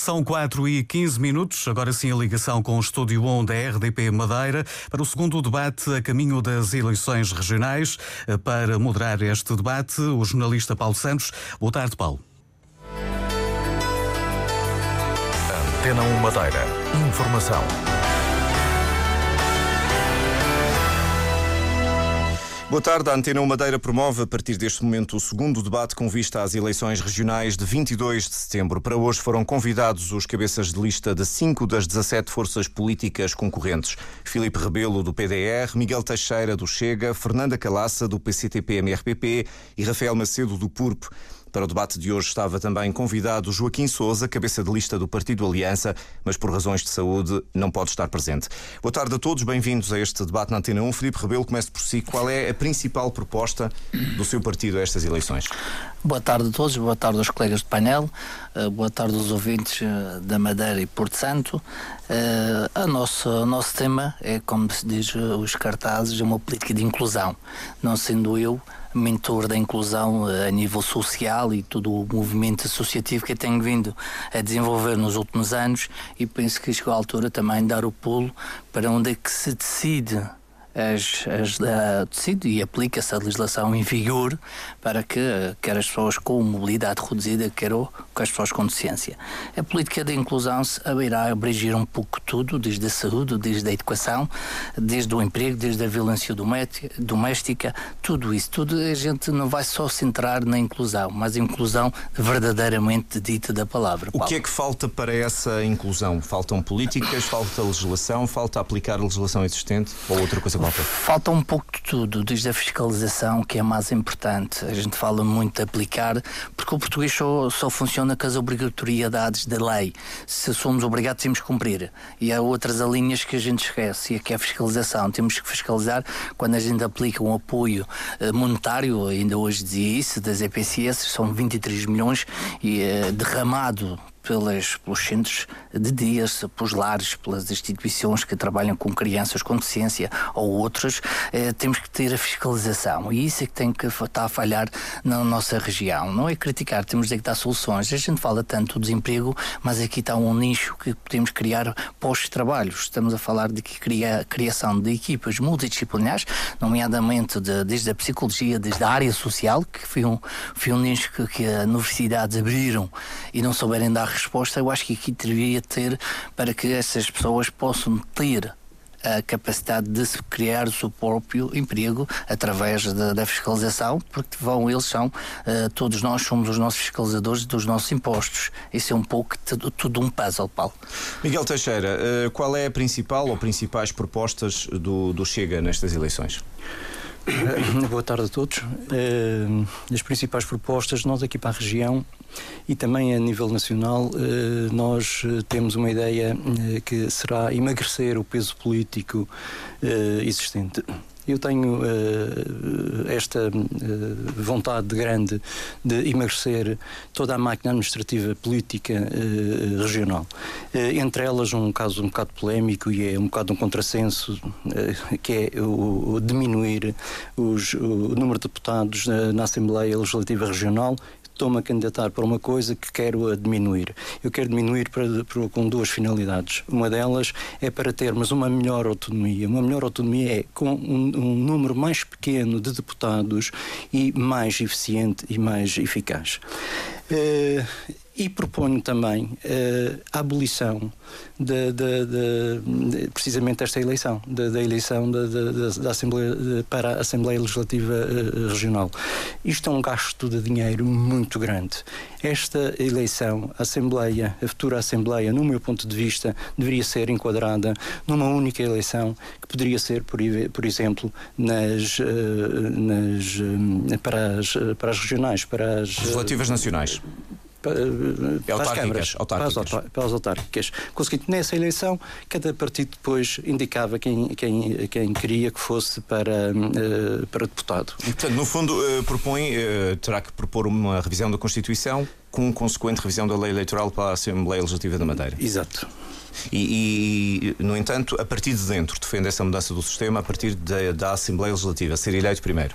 São 4 e 15 minutos, agora sim a ligação com o Estúdio 1 da RDP Madeira para o segundo debate a caminho das eleições regionais. Para moderar este debate, o jornalista Paulo Santos. Boa tarde, Paulo. Antena 1 Madeira. Informação. Boa tarde. A Antena Madeira promove a partir deste momento o segundo debate com vista às eleições regionais de 22 de setembro. Para hoje foram convidados os cabeças de lista de cinco das 17 forças políticas concorrentes. Filipe Rebelo, do PDR, Miguel Teixeira, do Chega, Fernanda Calaça, do PCTP-MRPP e Rafael Macedo, do PURP. Para o debate de hoje estava também convidado Joaquim Souza, cabeça de lista do Partido Aliança, mas por razões de saúde não pode estar presente. Boa tarde a todos, bem-vindos a este debate na Antena 1. Filipe Rebelo, comece por si. Qual é a principal proposta do seu partido a estas eleições? Boa tarde a todos, boa tarde aos colegas de painel, eh, boa tarde aos ouvintes eh, da Madeira e Porto Santo. Eh, a nosso, o nosso tema é, como se diz os cartazes, é uma política de inclusão. Não sendo eu mentor da inclusão eh, a nível social e todo o movimento associativo que eu tenho vindo a desenvolver nos últimos anos. E penso que chegou a altura também de dar o pulo para onde é que se decide as, as, decide e aplica-se a legislação em vigor para que quer as pessoas com mobilidade reduzida, quer com as pessoas com deficiência. A política de inclusão irá abranger um pouco tudo, desde a saúde, desde a educação, desde o emprego, desde a violência doméstica, tudo isso. Tudo a gente não vai só centrar na inclusão, mas a inclusão verdadeiramente dita da palavra. O que é que falta para essa inclusão? Faltam políticas, falta legislação, falta aplicar a legislação existente ou outra coisa qualquer? Falta um pouco de tudo, desde a fiscalização, que é mais importante. A gente fala muito de aplicar, porque o português só, só funciona com as obrigatoriedades da lei. Se somos obrigados, temos que cumprir. E há outras linhas que a gente esquece, e que é a fiscalização. Temos que fiscalizar quando a gente aplica um apoio eh, monetário, ainda hoje dizia isso, das EPCS, são 23 milhões e eh, derramado pelas, pelos centros de dias, pelos lares, pelas instituições que trabalham com crianças com deficiência ou outras, eh, temos que ter a fiscalização. E isso é que tem que estar a falhar na nossa região. Não é criticar, temos de dar soluções. A gente fala tanto do desemprego, mas aqui está um nicho que podemos criar pós-trabalhos. Estamos a falar de que cria, criação de equipas multidisciplinares, nomeadamente de, desde a psicologia, desde a área social, que foi um, foi um nicho que, que as universidades abriram e não souberem dar resposta, eu acho que aqui deveria ter para que essas pessoas possam ter a capacidade de se criar o seu próprio emprego através da, da fiscalização, porque vão, eles são, uh, todos nós somos os nossos fiscalizadores dos nossos impostos. Isso é um pouco tudo, tudo um puzzle, Paulo. Miguel Teixeira, uh, qual é a principal ou principais propostas do, do Chega nestas eleições? Boa tarde a todos. Uh, as principais propostas, nós aqui para a região e também a nível nacional, uh, nós temos uma ideia que será emagrecer o peso político existente. Eu tenho uh, esta uh, vontade grande de emagrecer toda a máquina administrativa política uh, regional. entre elas, um caso um bocado polémico e é um bocado um contrassenso, que é o, o diminuir os, o número de deputados na, na Assembleia Legislativa Regional estou-me a candidatar para uma coisa que quero diminuir. Eu quero diminuir para, para, com duas finalidades. Uma delas é para termos uma melhor autonomia. Uma melhor autonomia é com um, um número mais pequeno de deputados e mais eficiente e mais eficaz. Uh, e proponho também uh, a abolição de, de, de, de, precisamente esta eleição, da eleição da Assembleia, para a Assembleia Legislativa uh, Regional. Isto é um gasto de dinheiro muito grande. Esta eleição, a Assembleia, a futura Assembleia, no meu ponto de vista, deveria ser enquadrada numa única eleição que poderia ser, por, por exemplo, nas, uh, nas, para, as, para as regionais, para as. Legislativas nacionais para, para as câmaras, autárquicas. Para, as, para as autárquicas. Conseguinte, nessa eleição, cada partido depois indicava quem, quem, quem queria que fosse para, uh, para deputado. Portanto, no fundo, uh, propõe, uh, terá que propor uma revisão da Constituição com consequente revisão da lei eleitoral para a Assembleia Legislativa da Madeira. Exato. E, e, no entanto, a partir de dentro, defende essa mudança do sistema a partir da, da Assembleia Legislativa, ser eleito primeiro.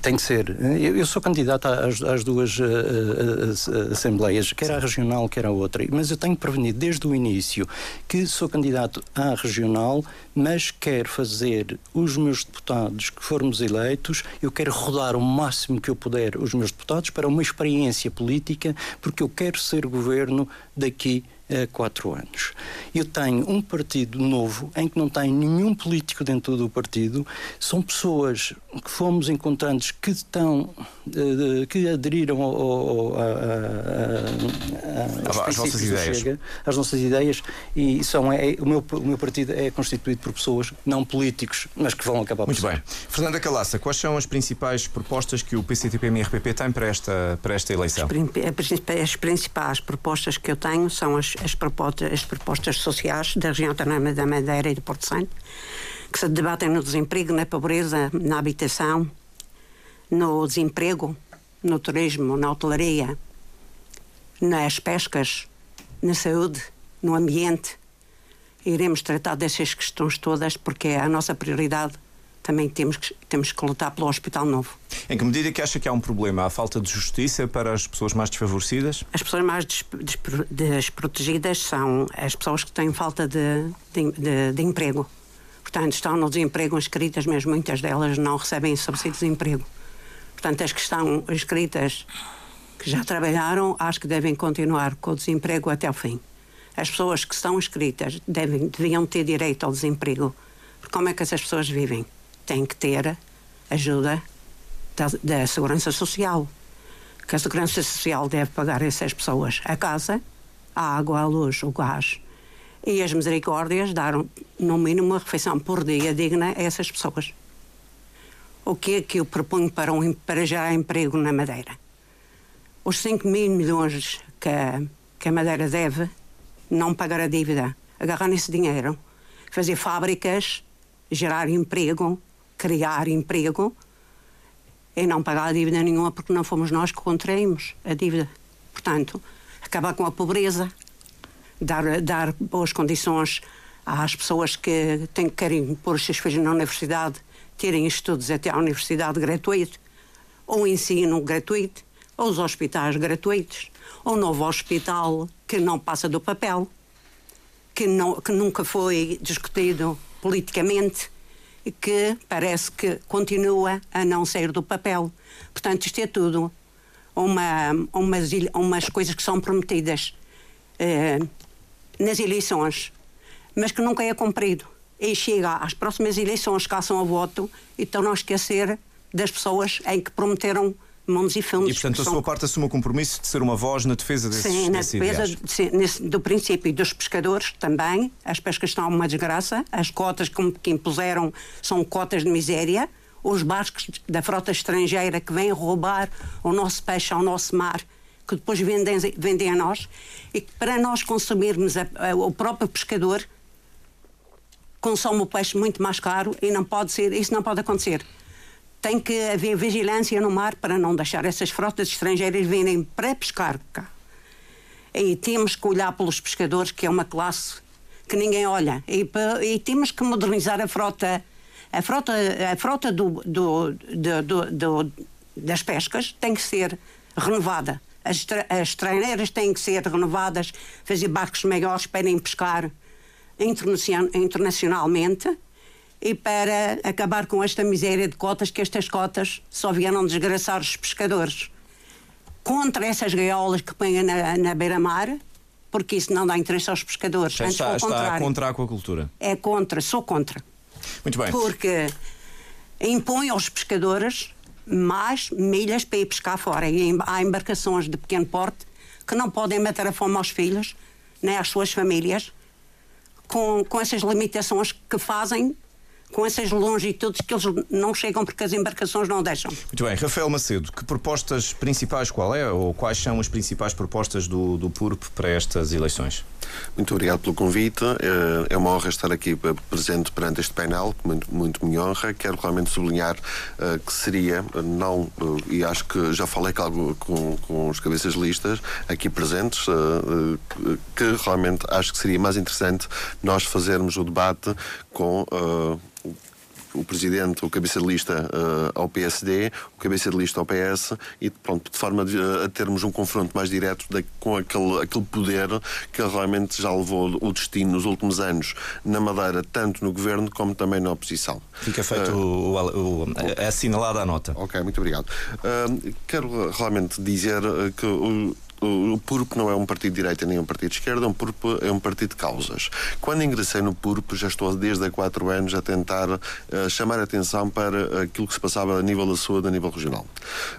Tem que ser. Eu sou candidato às, duas uh, uh, assembleias, quer a regional, quer a outra, mas eu tenho prevenido desde o início que sou candidato à regional, mas quero fazer os meus deputados que formos eleitos, eu quero rodar o máximo que eu puder os meus deputados para uma experiência política, porque eu quero ser governo daqui a quatro anos. Eu tenho um partido novo em que não tem nenhum político dentro do partido, são pessoas que fomos encontrando que estão uh, que aderiram ao, ao, a, a, a, às nossas ideias. Chega, às nossas ideias e são é, o, meu, o meu partido é constituído por pessoas não políticos, mas que vão acabar Muito por bem. Fernanda Calaça, quais são as principais propostas que o PCTP-MRPP tem para esta, para esta eleição? As, as principais propostas que eu tenho são as, as, propostas, as propostas sociais da região autónoma da Madeira e do Porto Santo, que se debatem no desemprego, na pobreza, na habitação, no desemprego, no turismo, na hotelaria, nas pescas, na saúde, no ambiente. Iremos tratar dessas questões todas porque é a nossa prioridade também temos que, temos que lutar pelo Hospital Novo. Em que medida que acha que há um problema? Há falta de justiça para as pessoas mais desfavorecidas? As pessoas mais desprotegidas são as pessoas que têm falta de, de, de emprego. Portanto, estão no desemprego inscritas, mas muitas delas não recebem subsídio de desemprego. Portanto, as que estão inscritas, que já trabalharam, acho que devem continuar com o desemprego até o fim. As pessoas que estão inscritas devem, deviam ter direito ao desemprego. Porque como é que essas pessoas vivem? tem que ter ajuda da, da Segurança Social. Que a Segurança Social deve pagar essas pessoas a casa, a água, a luz, o gás. E as misericórdias daram, no mínimo, uma refeição por dia digna a essas pessoas. O que é que eu proponho para, um, para gerar emprego na Madeira? Os 5 mil milhões que que a Madeira deve, não pagar a dívida, agarrar nesse dinheiro, fazer fábricas, gerar emprego, criar emprego e não pagar a dívida nenhuma porque não fomos nós que contraímos a dívida. Portanto, acabar com a pobreza, dar, dar boas condições às pessoas que têm, querem pôr os seus filhos na universidade, terem estudos até à universidade gratuito, ou ensino gratuito, ou os hospitais gratuitos, ou um novo hospital que não passa do papel, que, não, que nunca foi discutido politicamente e que parece que continua a não sair do papel. Portanto, isto é tudo uma, umas, umas coisas que são prometidas eh, nas eleições, mas que nunca é cumprido. E chega às próximas eleições, caçam a voto e estão a esquecer das pessoas em que prometeram mãos e fundos. E, portanto, a sua parte assume o compromisso de ser uma voz na defesa desses Sim, na defesa sim, nesse, do princípio dos pescadores também. As pescas estão uma desgraça. As cotas que, que impuseram são cotas de miséria. Os barcos da frota estrangeira que vêm roubar o nosso peixe ao nosso mar que depois vendem, vendem a nós e que para nós consumirmos a, a, o próprio pescador consome o peixe muito mais caro e não pode ser, isso não pode acontecer tem que haver vigilância no mar para não deixar essas frotas estrangeiras virem para pescar cá. E temos que olhar pelos pescadores, que é uma classe que ninguém olha. E, e temos que modernizar a frota. A frota, a frota do, do, do, do das pescas tem que ser renovada. As, as treineiras têm que ser renovadas, fazer barcos maiores para irem pescar internacionalmente e para acabar com esta miséria de cotas, que estas cotas só vieram desgraçar os pescadores. Contra essas gaiolas que põem na, na beira-mar, porque isso não dá interesse aos pescadores. Antes, está, está contra a aquacultura? É contra, sou contra. Muito bem. Porque impõe aos pescadores mais milhas para ir pescar fora. E há embarcações de pequeno porte que não podem meter a fome aos filhos, nem às suas famílias, com, com essas limitações que fazem com essas longitudes que eles não chegam porque as embarcações não deixam. Muito bem, Rafael Macedo, que propostas principais, qual é, ou quais são as principais propostas do, do PURP para estas eleições? Muito obrigado pelo convite. Eh, é uma honra estar aqui presente perante este painel, muito, muito me honra. Quero realmente sublinhar uh, que seria, não, e acho que já falei com, com, com os cabeças listas aqui presentes, que realmente acho que seria mais interessante nós fazermos o debate com o presidente, o cabeça de lista uh, ao PSD, o cabeça de lista ao PS e pronto, de forma a, a termos um confronto mais direto de, com aquele, aquele poder que realmente já levou o destino nos últimos anos na Madeira, tanto no governo como também na oposição. Fica feito uh, o, o, o, assinalada a nota. Ok, muito obrigado. Uh, quero realmente dizer que o o PURP não é um partido de direita nem um partido de esquerda, um PURP é um partido de causas. Quando ingressei no PURP, já estou desde há quatro anos a tentar uh, chamar a atenção para aquilo que se passava a nível da saúde, a nível regional.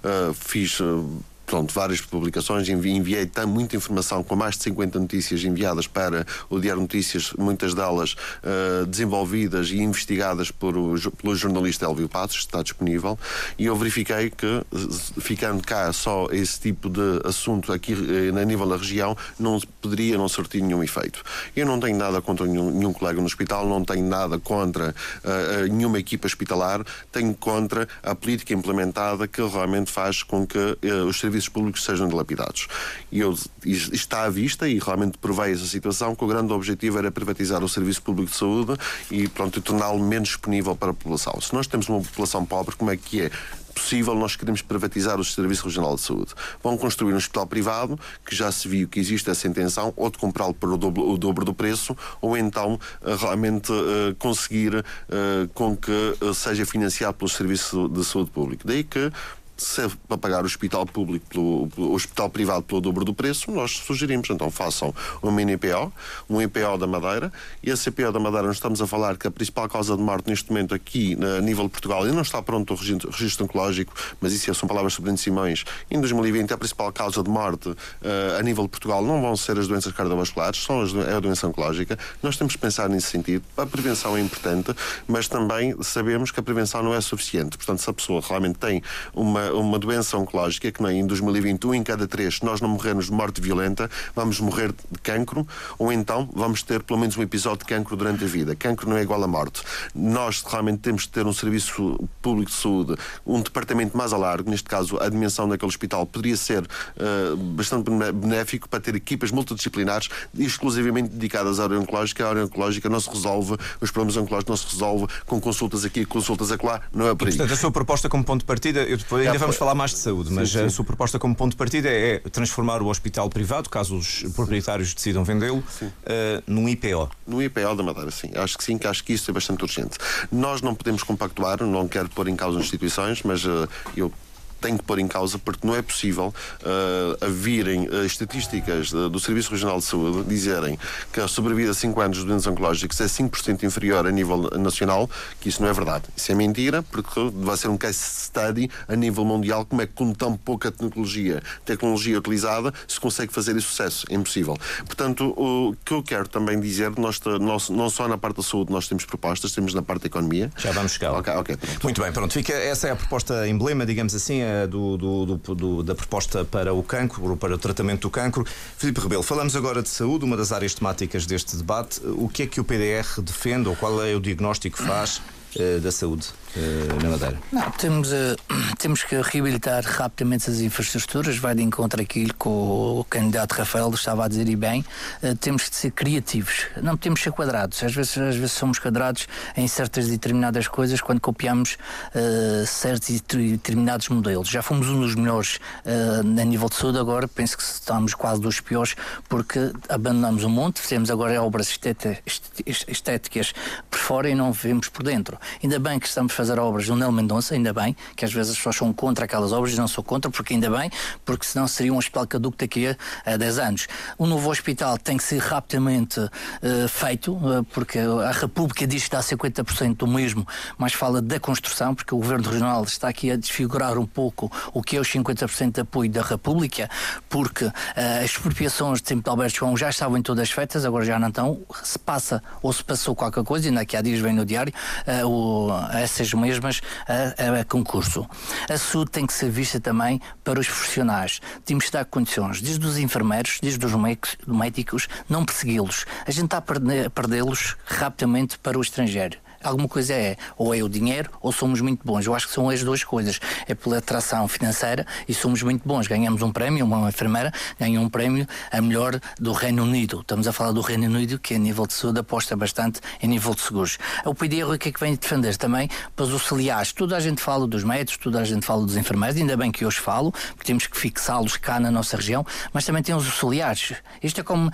Uh, fiz. Uh, pronto, várias publicações, enviei tão, muita informação, com mais de 50 notícias enviadas para o Diário Notícias, muitas delas uh, desenvolvidas e investigadas por pelo jornalista Elvio Passos, está disponível, e eu verifiquei que, ficando cá só esse tipo de assunto aqui uh, a nível da região, não poderia não surtir nenhum efeito. Eu não tenho nada contra nenhum, nenhum colega no hospital, não tenho nada contra uh, nenhuma equipa hospitalar, tenho contra a política implementada que realmente faz com que os serviços serviços públicos sejam dilapidados. E eu, está à vista, e realmente provei essa situação, que o grande objetivo era privatizar o serviço público de saúde e, pronto, torná-lo menos disponível para a população. Se nós temos uma população pobre, como é que é? possível nós queremos privatizar o Serviço Regional de Saúde. Vão construir um hospital privado, que já se viu que existe essa intenção, ou de comprá-lo por o dobro, o dobro, do preço, ou então uh, realmente uh, conseguir uh, com que seja financiado pelo Serviço de Saúde Público. Daí que se é para pagar o hospital público, pelo, o hospital privado pelo dobro do preço, nós sugerimos, então façam uma IPO, um IPO da Madeira, e esse IPO da Madeira, nós estamos a falar que a principal causa de morte neste momento aqui, a nível de Portugal, ainda não está pronto o registro, registro oncológico, mas isso são palavras sobre Simões, em 2020 a principal causa de morte uh, a nível de Portugal não vão ser as doenças cardiovasculares, são as, é a doença oncológica. Nós temos que pensar nesse sentido. A prevenção é importante, mas também sabemos que a prevenção não é suficiente. Portanto, se a pessoa realmente tem uma uma doença oncológica que nem em 2021, em cada três, nós não morrermos de morte violenta, vamos morrer de cancro, ou então vamos ter pelo menos um episódio de cancro durante a vida. Cancro não é igual a morte. Nós realmente temos de ter um serviço público de saúde, um departamento mais a largo, neste caso a dimensão daquele hospital poderia ser uh, bastante benéfico para ter equipas multidisciplinares exclusivamente dedicadas à área oncológica. A área oncológica não se resolve, os problemas oncológicos não se resolve com consultas aqui, consultas acolá, não é por aí. Portanto, a sua proposta como ponto de partida, eu depois ainda vamos falar mais de saúde, mas sim, sim. a sua proposta como ponto de partida é transformar o hospital privado, caso os proprietários decidam vendê-lo, uh, num IPO. No IPO da Madeira, sim. Acho que sim, que acho que isso é bastante urgente. Nós não podemos compactuar, não quero pôr em causa as instituições, mas uh, eu tem que pôr em causa porque não é possível uh, a virem uh, estatísticas uh, do Serviço Regional de Saúde dizerem que a sobrevida a 5 anos dos doentes oncológicos é 5% inferior a nível nacional, que isso não é verdade. Isso é mentira, porque vai ser um case study a nível mundial como é que com tão pouca tecnologia, tecnologia utilizada se consegue fazer esse sucesso. É impossível. Portanto, o que eu quero também dizer, nós, nós não só na parte da saúde nós temos propostas, temos na parte da economia. Já vamos chegar. Ok, ok. Muito bem, pronto. Fica, essa é a proposta emblema, digamos assim, do, do, do, da proposta para o cancro, para o tratamento do cancro. Filipe Rebelo, falamos agora de saúde, uma das áreas temáticas deste debate. O que é que o PDR defende ou qual é o diagnóstico que faz uh, da saúde? Eh, na Madeira? Não, temos, uh, temos que reabilitar rapidamente as infraestruturas, vai de encontro aquilo que o, candidato Rafael estava a dizer e bem, uh, temos de ser criativos, não podemos ser quadrados. Às vezes, às vezes somos quadrados em certas determinadas coisas quando copiamos uh, certos e determinados modelos. Já fomos um dos melhores a nível de saúde, agora penso que estamos quase dos piores porque abandonamos o monte, fizemos agora obras estéticas por fora e não vemos por dentro. Ainda bem que estamos fazer obras no Nel Mendonça, ainda bem, que às vezes as pessoas são contra aquelas obras e não sou contra, porque ainda bem, porque senão seria um hospital caduco daqui a, a 10 anos. O novo hospital tem que ser rapidamente uh, feito, uh, porque a República diz que dá 50% do mesmo, mas fala da construção, porque o Governo Regional está aqui a desfigurar um pouco o que é os 50% de apoio da República, porque uh, as expropriações de tempo de Alberto João já estavam todas feitas, agora já não estão. Se passa ou se passou qualquer coisa, ainda que há dias vem no diário, o, essas mesmas a, a, concurso. A saúde tem que ser vista também para os profissionais. Temos que dar condições, desde os enfermeiros, desde os médicos, não persegui-los. A gente está a perdê-los rapidamente para o estrangeiro Alguma coisa é, ou é o dinheiro ou somos muito bons. Eu acho que são as duas coisas. É pela atração financeira e somos muito bons. Ganhamos um prémio, uma enfermeira ganha um prémio a melhor do Reino Unido. Estamos a falar do Reino Unido, que a nível de saúde aposta bastante em nível de seguros. O PDR o que é que vem defender também? Para os auxiliares. Toda a gente fala dos médicos, toda a gente fala dos enfermeiros, ainda bem que hoje falo, porque temos que fixá-los cá na nossa região, mas também tem os auxiliares. Isto é como,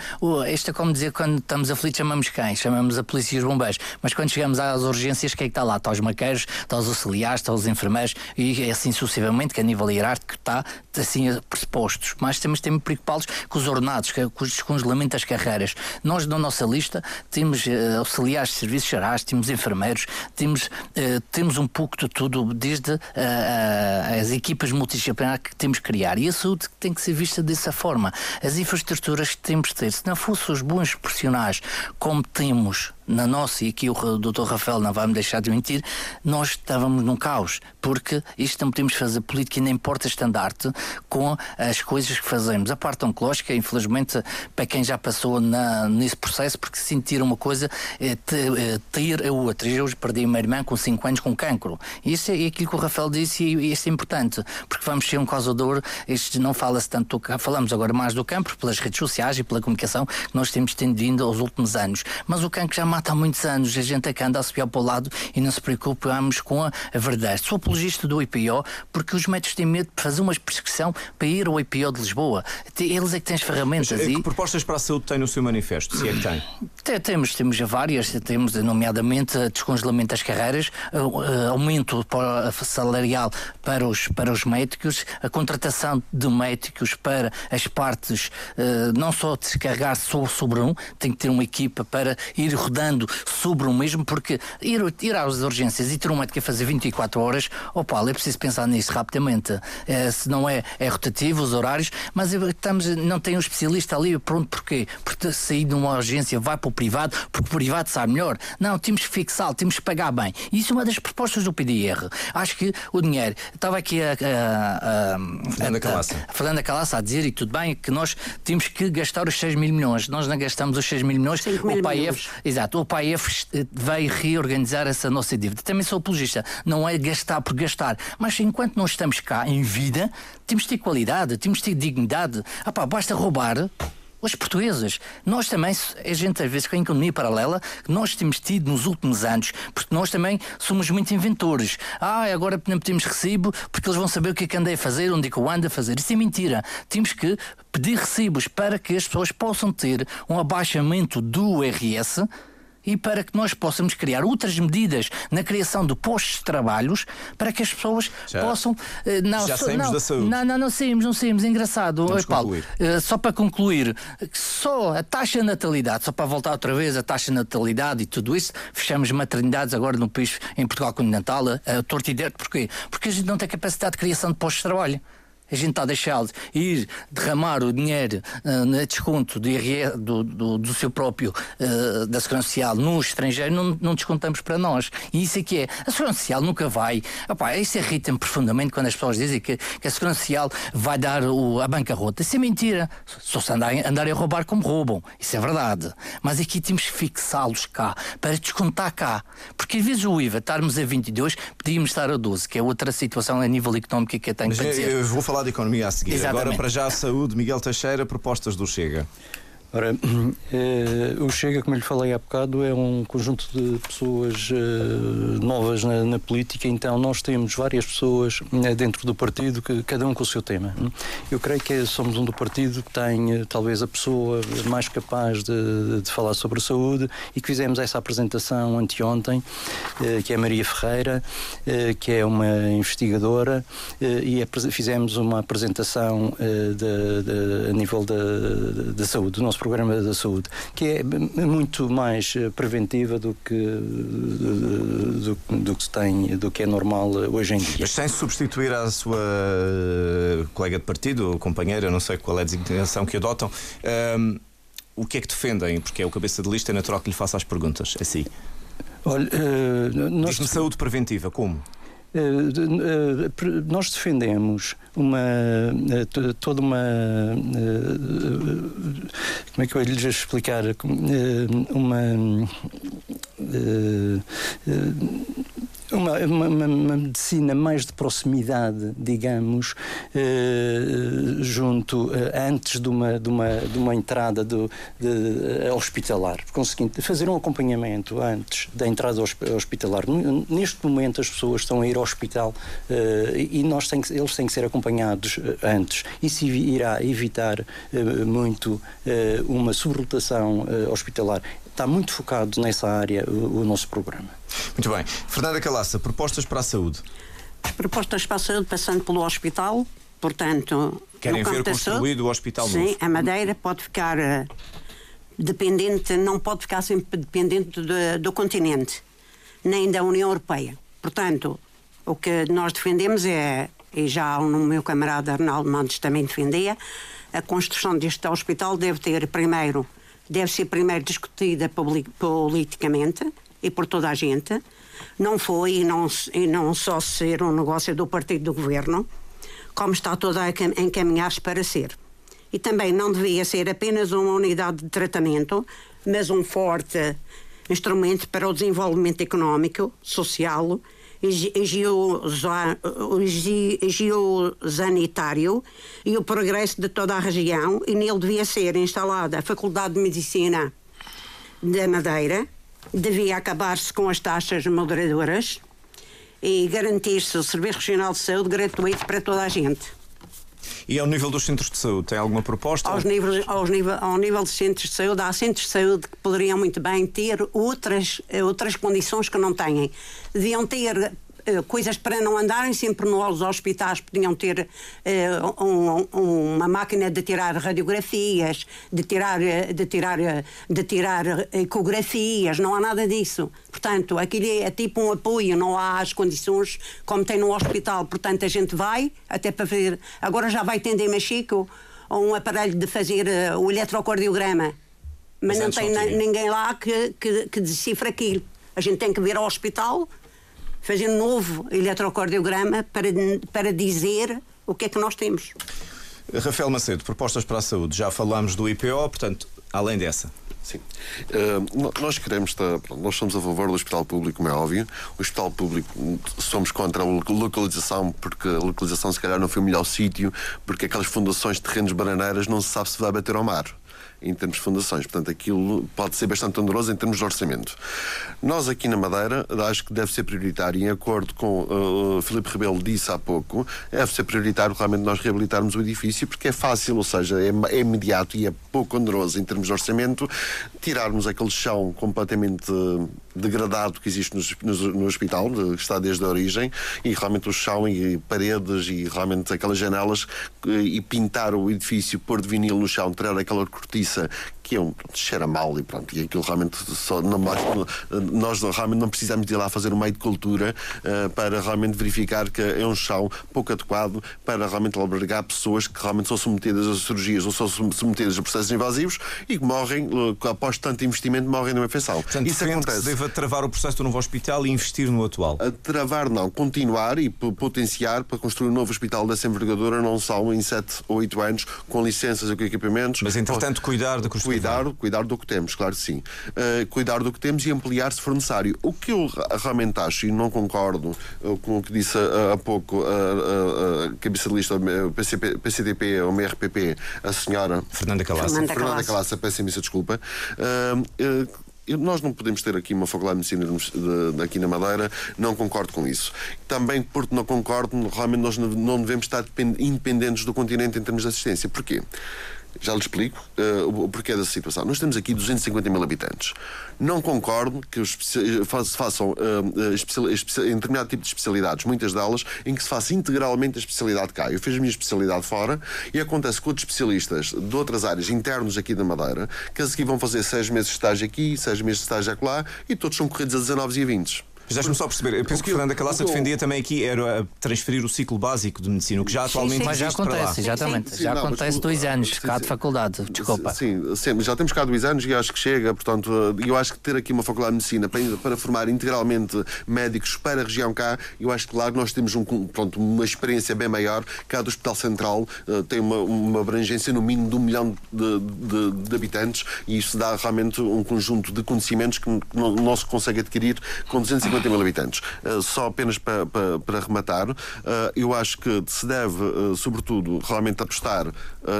isto é como dizer quando estamos aflitos chamamos quem? Chamamos a polícia e os bombeiros. Mas quando chegamos às urgências, quem é que está lá? Está os maqueiros, está os auxiliares, está os enfermeiros e assim sucessivamente, que a nível hierárquico está assim pressupostos. Mas temos também preocupá-los com os ordenados, com o descongelamento das carreiras. Nós, na nossa lista, temos uh, auxiliares de serviços gerais, temos enfermeiros, temos, uh, temos um pouco de tudo, desde uh, as equipas multidisciplinares que temos que criar. E a saúde tem que ser vista dessa forma. As infraestruturas que temos de ter, se não fossem os bons profissionais como temos na nossa, e aqui o Dr. Rafael não vai me deixar de mentir, nós estávamos num caos, porque isto não podemos fazer política e nem importa estandarte com as coisas que fazemos. A parte oncológica, infelizmente, para quem já passou na, nesse processo, porque sentir uma coisa é ter a outra. Eu perdi uma irmã com 5 anos com cancro. E isso é aquilo que o Rafael disse e isso é importante, porque vamos ser um causador, isto não fala-se tanto, falamos agora mais do cancro, pelas redes sociais e pela comunicação que nós temos vindo aos últimos anos. Mas o cancro já mata há muitos anos. A gente é que anda a subir para o lado e não se preocupamos com a, a verdade. Sou apologista do IPO porque os médicos têm medo de fazer uma prescrição para ir ao IPO de Lisboa. Eles é que têm as ferramentas. Mas, eh, e... Que propostas para a saúde tem no seu manifesto, se é que tem? Temos, temos várias, temos nomeadamente descongelamento das carreiras, aumento salarial para os, para os médicos, a contratação de médicos para as partes, eh, não só descarregar só sobre um, tem que ter uma equipa para ir rodando sobre o mesmo, porque ir, ir às urgências e ter um médico a fazer 24 horas, opa, é preciso pensar nisso rapidamente. É, se não é, é rotativo os horários, mas estamos, não tem um especialista ali, pronto, porquê? Porque sair de uma urgência vai para o privado, porque o privado sabe melhor. Não, temos que fixá-lo, temos que pagar bem. Isso é uma das propostas do PDR. Acho que o dinheiro, estava aqui a, a, a, Fernanda Calaça. A, a Fernanda Calaça a dizer, e tudo bem, que nós temos que gastar os 6 mil milhões. Nós não gastamos os 6 mil milhões. 5 mil o milhões. Exato, o PAEF vai reorganizar essa nossa dívida. Também sou apologista. Não é gastar por gastar. Mas enquanto não estamos cá em vida, temos de ter qualidade, temos de ter dignidade. Ah pá, basta roubar os portugueses. Nós também, a gente às vezes com a economia paralela, nós temos tido nos últimos anos, porque nós também somos muito inventores. Ah, agora não pedimos recibo porque eles vão saber o que é que andei a fazer, onde é que eu ando a fazer. Isso é mentira. Temos que pedir recibos para que as pessoas possam ter um abaixamento do IRS e para que nós possamos criar outras medidas na criação de postos de trabalhos para que as pessoas já, possam. Uh, não, já saímos não, da saúde. Não, não, não saímos, não saímos. Engraçado, Oi, Paulo. Uh, só para concluir, só a taxa de natalidade, só para voltar outra vez, a taxa de natalidade e tudo isso, fechamos maternidades agora no país, em Portugal continental, a, a torto e direito. Porquê? Porque a gente não tem capacidade de criação de postos de trabalho a gente está a deixá-lo ir derramar o dinheiro uh, no desconto do, do, do, do seu próprio uh, da Segurança Social no estrangeiro, não, não descontamos para nós. E isso é que é. A Segurança Social nunca vai. Epá, isso irrita-me profundamente quando as pessoas dizem que, que a Segurança Social vai dar o, a bancarrota. Isso é mentira. Só se andarem, andarem a roubar como roubam. Isso é verdade. Mas aqui temos que fixá-los cá, para descontar cá. Porque às vezes o IVA, estarmos a 22, podíamos estar a 12, que é outra situação a nível económico que eu tenho Mas para dizer. Eu vou falar de economia a seguir. Exatamente. Agora, para já, a saúde, Miguel Teixeira, propostas do Chega. Ora, eh, o Chega, como lhe falei há bocado, é um conjunto de pessoas eh, novas na, na, política, então nós temos várias pessoas eh, dentro do partido, que, cada um com o seu tema. Eu creio que somos um do partido que tem eh, talvez a pessoa mais capaz de, de, falar sobre a saúde e que fizemos essa apresentação anteontem, eh, que é Maria Ferreira, eh, que é uma investigadora, e fizemos uma apresentação de, de, a nível da saúde, do nosso programa da saúde, que é muito mais eh, preventiva do que do, do, que se tem, do que é normal hoje em dia. Mas sem substituir a sua eh, colega de partido, companheira, não sei qual é a designação que adotam. Um, ehm, o que é que defendem? Porque é o cabeça de lista, é natural que lhe faça as perguntas. É assim. Olha, uh, nós... Diz-me saúde preventiva, como? Nós defendemos uma toda uma como é que eu lhes explicar? Uma uma, uma, uma, medicina mais de proximidade, digamos, eh, junto, eh, antes de uma, de uma, de uma entrada do, de, hospitalar. Conseguindo fazer um acompanhamento antes da entrada hospitalar. Neste momento as pessoas estão a ir ao hospital eh, e nós tem que, eles têm que ser acompanhados eh, antes. Isso irá evitar eh, muito eh, uma sobrelotação hospitalar está muito focado nessa área o, o nosso programa. Muito bem. Fernanda Calaça, propostas para a saúde. As propostas para a saúde passando pelo hospital, portanto... Querem ver construído o hospital sim, novo? Sim, a Madeira pode ficar uh, dependente, não pode ficar sempre dependente do, do continente, nem da União Europeia. Portanto, o que nós defendemos é, e já o meu camarada Arnaldo Mendes também defendia, a construção deste hospital deve ter primeiro deve ser primeiro discutida politicamente e por toda a gente. Não foi e não, e não só ser um negócio do partido do governo, como está toda a encaminhar-se para ser. E também não devia ser apenas uma unidade de tratamento, mas um forte instrumento para o desenvolvimento económico, social geosanitário e o progresso de toda a região e nele devia ser instalada a Faculdade de Medicina da Madeira, devia acabar-se com as taxas moderadoras e garantir-se o Serviço Regional de Saúde gratuito para toda a gente. E ao nível dos centros de saúde, tem alguma proposta? Aos níveis, aos nível, ao nível dos centros de saúde, há centros de saúde que poderiam muito bem ter outras, outras condições que não têm. Deviam ter coisas para não andarem sempre nos hospitais podiam ter uh, um, uma máquina de tirar radiografias, de tirar, de tirar, de tirar ecografias, não há nada disso. Portanto, aquilo é tipo um apoio, não há as condições como tem no hospital. Portanto, a gente vai até para fazer. Agora já vai tender Machico a um aparelho de fazer uh, o eletrocardiograma. Mas, Mas não tem ninguém lá que, que, que decifra aquilo. A gente tem que vir ao hospital fazer novo eletrocardiograma para, para dizer o que é que nós temos. Rafael Macedo, propostas para a saúde. Já falámos do IPO, portanto, além dessa. Sim. Uh, nós queremos estar, nós somos a favor do hospital público, como é óbvio. O hospital público somos contra a localização, porque a localização se calhar não foi o melhor sítio, porque aquelas fundações de terrenos bananeiras não se sabe se vai bater ao mar em termos de fundações. Portanto, aquilo pode ser bastante oneroso em termos de orçamento. Nós aqui na Madeira, acho que deve ser prioritário, em acordo com uh, Filipe Rebelo disse há pouco, deve ser prioritário realmente nós reabilitarmos o edifício, porque é fácil, ou seja, é, é imediato e é pouco oneroso em termos de orçamento, tirarmos aquele chão completamente degradado que existe no, hospital, que está desde a origem, e realmente o chão e paredes e realmente aquelas janelas e pintar o edifício, pôr de vinil no chão, tirar aquela cortiça França que é um cheira mal e pronto, e aquilo realmente só não, nós realmente não precisamos de ir lá fazer um meio de cultura uh, para realmente verificar que é um chão pouco adequado para realmente albergar pessoas que realmente são submetidas a cirurgias ou são submetidas a processos invasivos e que morrem, uh, após tanto investimento, morrem numa infecção. Portanto, Isso acontece. Que deve travar o processo do novo hospital e investir no atual? A travar não, continuar e potenciar para construir um novo hospital dessa envergadura não só em 7 ou 8 anos, com licenças e com equipamentos. Mas entretanto cuidar de construir Cuidar, cuidar do que temos, claro que sim. Uh, cuidar do que temos e ampliar se for necessário. O que eu realmente acho, e não concordo uh, com o que disse uh, há pouco a uh, cabeça de lista PCP, PCDP ou MRPP, a senhora Fernanda Calaça. Fernanda, Fernanda Calaça, peço imensa desculpa. nós não podemos ter aqui uma faculdade de medicina aqui na Madeira, não concordo com isso. Também porque não concordo, realmente nós não devemos estar independentes do continente em termos de assistência. Porquê? Já lhe explico uh, o porquê dessa situação. Nós temos aqui 250 mil habitantes. Não concordo que os façam uh, em determinado tipo de especialidades, muitas delas, em que se faça integralmente a especialidade cá. Eu fiz a minha especialidade fora e acontece com outros especialistas de outras áreas internos aqui da Madeira, que a seguir vão fazer seis meses de estágio aqui, seis meses de estágio acolá e todos são corridos a 19 e a 20. Deixa-me só perceber, eu penso que Fernanda Calaça defendia também aqui era transferir o ciclo básico de medicina, o que já atualmente sim, Mas já acontece, exatamente. Sim, já não, acontece dois anos cá de faculdade, desculpa. Sim, sim, já temos cá dois anos e acho que chega, portanto, eu acho que ter aqui uma faculdade de medicina para, para formar integralmente médicos para a região cá, eu acho que lá nós temos um, pronto, uma experiência bem maior. Cá do Hospital Central uh, tem uma, uma abrangência no mínimo de um milhão de, de, de, habitantes e isso dá realmente um conjunto de conhecimentos que não, não se consegue adquirir com 250 mil habitantes. Uh, só apenas para, para, para rematar, uh, eu acho que se deve, sobretudo, realmente apostar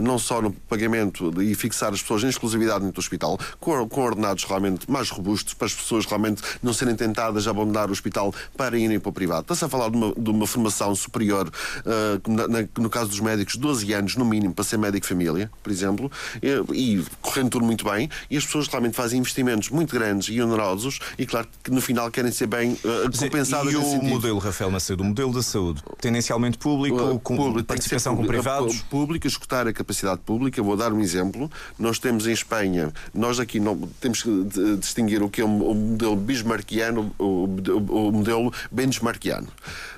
não só no pagamento e fixar as pessoas em exclusividade do hospital, com, com ordenados realmente mais robustos, para as pessoas realmente não serem tentadas a abandonar o hospital para irem para o privado. Está-se a falar de uma, de uma formação superior, na, na, no caso dos médicos, 12 anos no mínimo para ser médico família, por exemplo, e, e correndo tudo muito bem, e as pessoas realmente fazem investimentos muito grandes e onerosos e, claro, que no final querem ser bem uh, compensadas. E o sentido. modelo, Rafael Macedo, o modelo da saúde, tendencialmente público, uh, com público, participação com privados? Público, escutar a capacidade pública. Vou dar um exemplo. Nós temos em Espanha, nós aqui não, temos que distinguir o que é o modelo bismarckiano, o, o, o modelo benchmarkiano.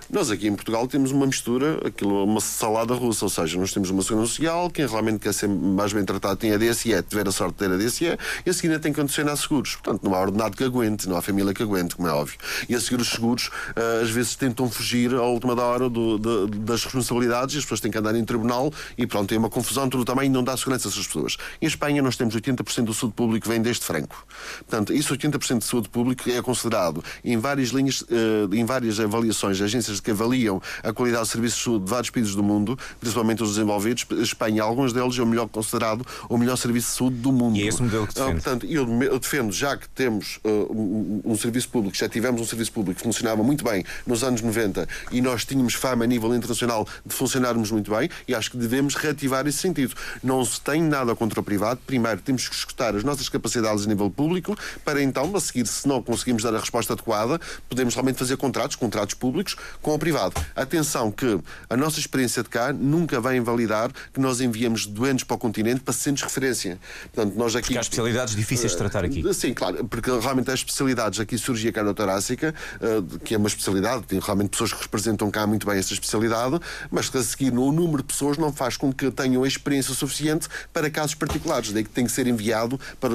Nós aqui em Portugal temos uma mistura, aquilo uma salada russa, ou seja, nós temos uma segurança social, quem realmente quer ser mais bem tratado tem a DSE, tiver a sorte de ter a DSE, e a seguir tem que condicionar seguros. Portanto, não há ordenado que aguente, não há família que aguente, como é óbvio. E a seguir os seguros, eh, às vezes tentam fugir à última da hora do, de, das responsabilidades, e as pessoas têm que andar em tribunal, e pronto, tem uma confusão, tudo também, não dá segurança a essas pessoas. Em Espanha nós temos 80% do saúde público vem deste franco. Portanto, isso 80% de saúde público é considerado em várias linhas, eh, em várias avaliações, agências que avaliam a qualidade do serviço de vários países do mundo, principalmente os desenvolvidos. Espanha, alguns deles, é o melhor considerado o melhor serviço de saúde do mundo. E é esse modelo que defende? portanto, eu, eu, defendo, já que temos uh, um, um, serviço público, já tivemos um serviço público que funcionava muito bem nos anos 90 e nós tínhamos fama a nível internacional de funcionarmos muito bem, e acho que devemos reativar esse sentido. Não se tem nada contra o privado. Primeiro, temos que escutar as nossas capacidades a nível público, para então, a seguir, se não conseguimos dar a resposta adequada, podemos realmente fazer contratos, contratos públicos, com o privado. Atenção que a nossa experiência de cá nunca vai invalidar que nós enviamos doentes para o continente para centros de referência. Portanto, nós aqui... Porque há especialidades difíceis de tratar aqui. Eh, sim, claro, porque realmente as especialidades, aqui surge a cardiotorácica, eh, que é uma especialidade, tem realmente pessoas que representam cá muito bem essa especialidade, mas que a seguir o número de pessoas não faz com que tenham a experiência suficiente para casos particulares, daí que tem que ser enviado para,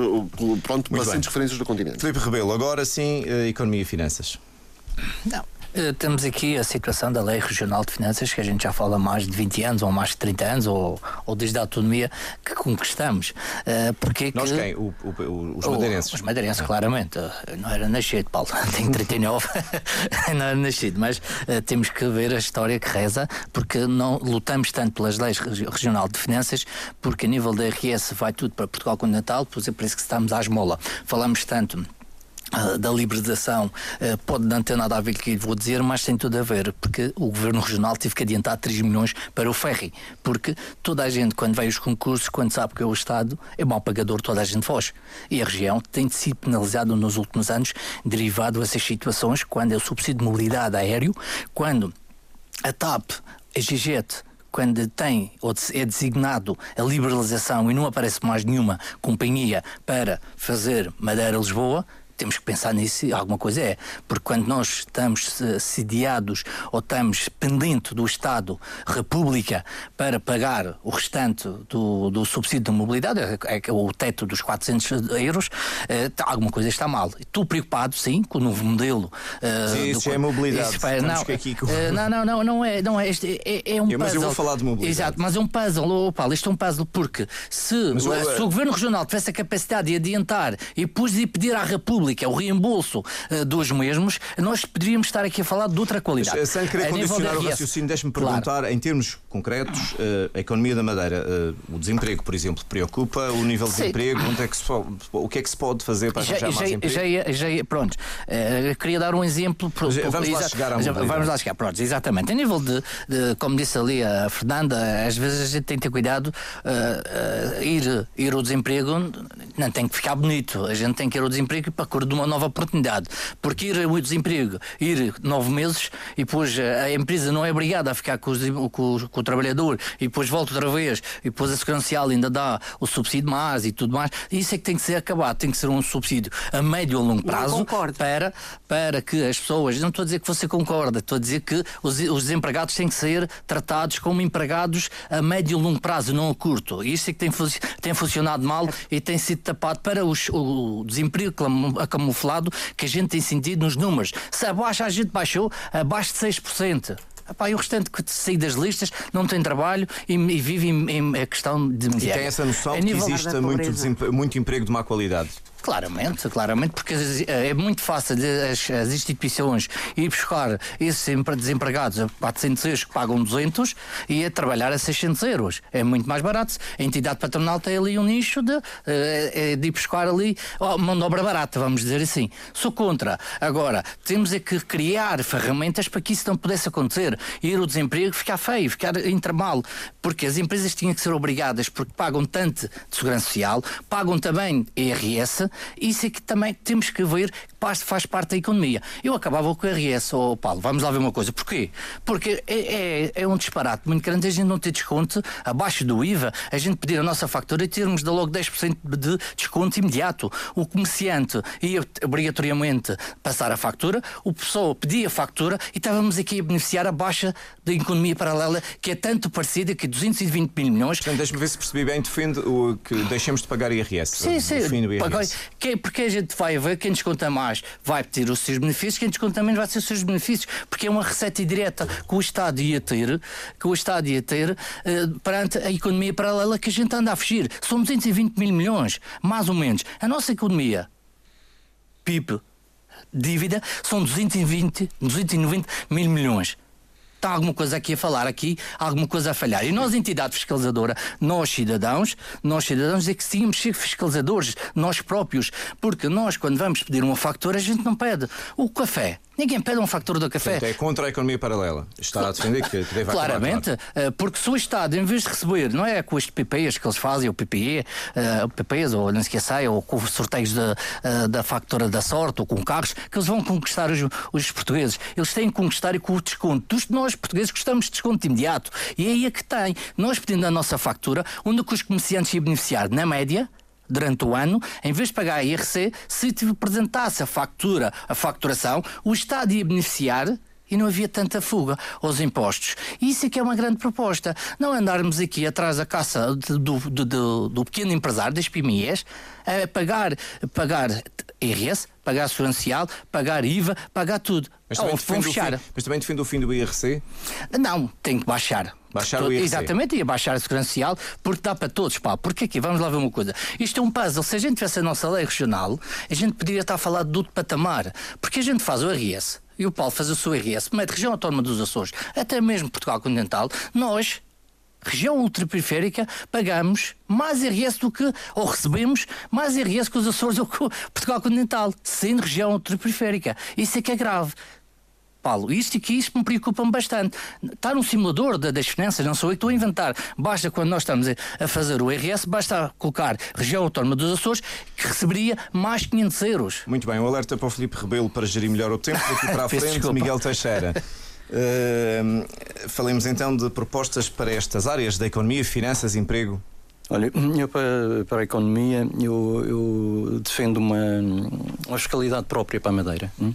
pronto, para centros de referências do continente. Filipe Rebelo, agora sim, eh, economia e finanças. Não, eh, temos aqui a situação da Lei Regional de Finanças, que a gente já fala há mais de 20 anos, ou mais de 30 anos, ou, ou desde a autonomia que conquistamos. Uh, porque Nós que... quem? O, o, os madeirenses? Os madeirenses, claramente. Eu não era nascido, Paulo. Tenho 39, não era nascido. Mas uh, temos que ver a história que reza, porque não lutamos tanto pelas leis regional de finanças, porque a nível da RS vai tudo para Portugal continental, por isso é que estamos à esmola. Falamos tanto da liberalização ah, pode não ter nada a ver com o que vou dizer, mas tem tudo a ver, porque o Governo Regional teve que adiantar 3 milhões para o ferry, porque toda a gente, quando vai aos concursos, quando sabe que é o Estado, é mau pagador, toda a gente foge. E a região tem sido penalizada nos últimos anos, derivado dessas situações, quando é o subsídio de mobilidade aéreo, quando a TAP, a GGET, quando tem ou é designado a liberalização e não aparece mais nenhuma companhia para fazer Madeira-Lisboa, temos que pensar nisso, alguma coisa é. Porque quando nós estamos sediados ou estamos pendente do Estado, República, para pagar o restante do, do subsídio de mobilidade, é, é o teto dos 400 euros, tá, alguma coisa está mal. Estou preocupado, sim, com o novo modelo. Eh, sim, isso do, é mobilidade. Isso, não, aqui com... Eh, não, não, não, não é, não é, este, é, é um eu, puzzle. Mas eu vou falar de mobilidade. Exato, mas é um puzzle, oh, Paulo, isto é um puzzle porque se, mas, se o Governo Regional tivesse a capacidade de adiantar e depois de pedir à República pública, o reembolso uh, dos mesmos, nós poderíamos estar aqui a falar de outra qualidade. Mas, sem querer a condicionar o raciocínio, deixe-me perguntar, claro. em termos concretos, uh, a economia da Madeira, uh, o desemprego, por exemplo, preocupa o nível de desemprego? Onde é que se o que é que se pode fazer para arranjar já, mais emprego? Já, já, pronto, queria dar um exemplo. Por, por, vamos lá chegar à Vamos lá chegar, pronto, exatamente. A nível de, de, como disse ali a Fernanda, às vezes a gente tem que ter cuidado, ir, ir ao desemprego não tem que ficar bonito, a gente tem que ir ao desemprego para procura de uma nova oportunidade. Porque ir ao desemprego, ir nove meses e depois a empresa não é obrigada a ficar com, os, com, com o trabalhador e depois volta outra vez e depois a Segurança Social ainda dá o subsídio mais e tudo mais. Isso é que tem que ser acabado. Tem que ser um subsídio a médio ou longo prazo para, para que as pessoas. Não estou a dizer que você concorda, estou a dizer que os, os desempregados têm que ser tratados como empregados a médio e longo prazo, não a curto. Isso é que tem, tem funcionado mal e tem sido tapado para os, o desemprego camuflado que a gente tem sentido nos números. Se abaixo a gente baixou abaixo de 6%. Epá, e o restante que sair das listas não tem trabalho e, e vive em, em, a questão de miséria. E tem essa noção de que existe muito, muito emprego de má qualidade. Claramente, claramente, porque é muito fácil as, as instituições ir buscar esses desempregados a 400 euros que pagam 200 e a trabalhar a 600 euros. É muito mais barato. A entidade patronal tem ali um nicho de, eh, é de ir buscar ali mão de obra barata, vamos dizer assim. Sou contra. Agora, temos é que criar ferramentas para que isso não pudesse acontecer. Ir o desemprego ficar feio, ficar mal. Porque as empresas tinham que ser obrigadas, porque pagam tanto de segurança social, pagam também IRS isso é que também temos que ver que faz parte da economia. Eu acabava com o RS, oh Paulo, vamos lá ver uma coisa. Porquê? Porque é, é, é um disparate muito grande a gente não ter desconto abaixo do IVA, a gente pedir a nossa fatura e termos de logo 10% de desconto imediato. O comerciante ia obrigatoriamente passar a fatura, o pessoal pedia a fatura e estávamos aqui a beneficiar a baixa da economia paralela que é tanto parecida que 220 mil milhões. Portanto, deixa-me ver se percebi bem, defende o que deixemos de pagar IRS. Sim, sim. Que, porque a gente vai ver quem desconta mais vai ter os seus benefícios, quem desconta menos vai ter os seus benefícios, porque é uma receita direta que o Estado ia ter, que o Estado ia ter uh, perante a economia paralela que a gente anda a fugir. São 220 mil milhões, mais ou menos. A nossa economia, PIB, dívida, são 220, 290 mil milhões está alguma coisa aqui a falar, aqui alguma coisa a falhar. E nós, entidade fiscalizadora, nós cidadãos, nós cidadãos é que tínhamos ser fiscalizadores, nós próprios, porque nós, quando vamos pedir uma factura, a gente não pede. O café, Ninguém pede um factor do café. Portanto, é contra a economia paralela. Está a defender que, que deve Claramente, eh, porque se o Estado, em vez de receber, não é com os PPEs que eles fazem, o PPE, uh, PPEs, ou não se esqueça, ou com os sorteios de, uh, da factura da sorte, ou com carros, que eles vão conquistar os, os portugueses. Eles têm que conquistar e com o desconto. Nós, portugueses, gostamos de desconto imediato. E é aí é que tem. Nós pedindo a nossa factura, onde os comerciantes iam beneficiar, na média, durante o ano, em vez de pagar a IRC, se apresentasse a factura, a facturação, o Estado ia beneficiar e não havia tanta fuga aos impostos. Isso é que é uma grande proposta. Não andarmos aqui atrás da caça do, do, do, do pequeno empresário, das PMEs, a pagar, pagar IRS, pagar social, pagar IVA, pagar tudo. Mas também, defende fechar. Fim, mas também defende o fim do IRC? Não, tem que baixar. Baixar o IRC. Exatamente, e baixar a segurança social, porque dá para todos, pá. Porque aqui, vamos lá ver uma coisa. Isto é um puzzle. Se a gente tivesse a nossa lei regional, a gente poderia estar a falar de outro patamar. Porque a gente faz o IRS e o Paulo faz o seu IRS, mete região autónoma dos Açores, até mesmo Portugal continental, nós região ultraperiférica, pagamos mais IRS do que, ou recebemos mais IRS que os Açores ou que Portugal continental, sendo região ultraperiférica. Isso é que é grave. Paulo, isto aqui isto me preocupa bastante. Está no simulador das finanças, não sou eu que estou a inventar. Basta, quando nós estamos a fazer o IRS, basta colocar região autónoma dos Açores, que receberia mais 500 euros. Muito bem, o um alerta para o Filipe Rebelo para gerir melhor o tempo. Daqui para a frente, desculpa. Miguel Teixeira. Uh, falemos então de propostas para estas áreas da economia, finanças, emprego. Olha, eu para, para a economia eu, eu defendo uma, uma fiscalidade própria para a Madeira uh, uh,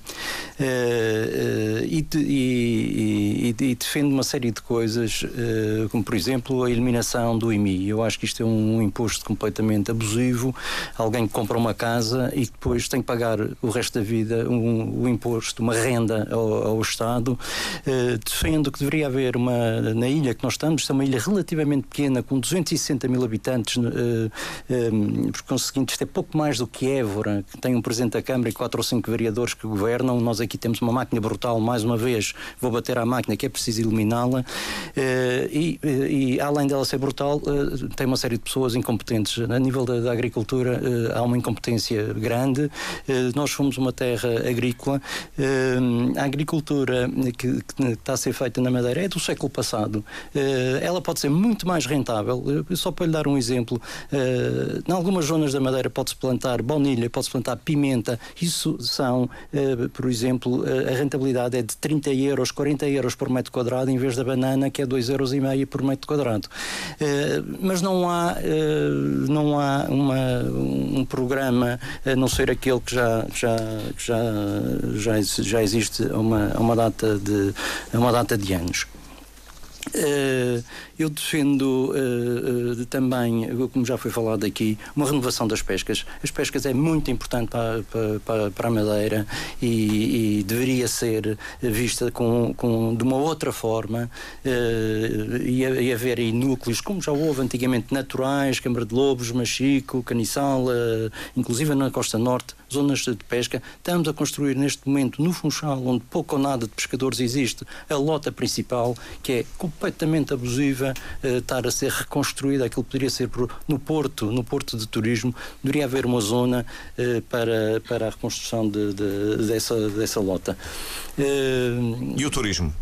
e, e, e, defendo uma série de coisas, uh, como por exemplo a eliminação do IMI. Eu acho que isto é um, um imposto completamente abusivo. Alguém que compra uma casa e depois tem que pagar o resto da vida um, um imposto, uma renda ao, ao Estado. defendo que deveria haver uma, na ilha que nós estamos, é uma ilha relativamente pequena, com 260 mil habitantes habitantes, uh, uh, por conseguinte, isto é pouco mais do que Évora, que tem um Presidente da Câmara e quatro ou cinco vereadores que governam. Nós aqui temos uma máquina brutal, mais uma vez, vou bater à máquina, que é preciso eliminá-la. Uh, e, e, além dela ser brutal, tem uma série de pessoas incompetentes. A nível da, da agricultura, há uma incompetência grande. nós fomos uma terra agrícola. a agricultura que, que, está a ser feita na Madeira é do século passado. ela pode ser muito mais rentável. Só para lhe dar um um exemplo. Uh, em algumas zonas da Madeira pode-se plantar baunilha, pode-se plantar pimenta. Isso são, uh, por exemplo, uh, a rentabilidade é de 30 euros, 40 euros por metro quadrado, em vez da banana, que é 2,5 euros e meio por metro quadrado. mas não há, não há uma, um programa, a não ser aquele que já, já, já, já, já existe a uma, uma, data, de, a uma data de anos. Uh, eu defendo uh, uh, também, como já foi falado aqui, uma renovação das pescas. As pescas é muito importante para, para, para a Madeira e, e, deveria ser vista com, com, de uma outra forma e, haver aí núcleos, como já houve antigamente, naturais, Câmara de Lobos, Machico, Caniçal, inclusive na Costa Norte, zonas de pesca. Estamos a construir neste momento no Funchal, onde pouco ou nada de pescadores existe, a lota principal, que é completamente abusiva, uh, estar a ser reconstruída. Aquilo poderia ser no Porto, no Porto de Turismo, deveria haver uma zona uh, para, para a reconstrução de, de, dessa, dessa lota. Uh, e o turismo?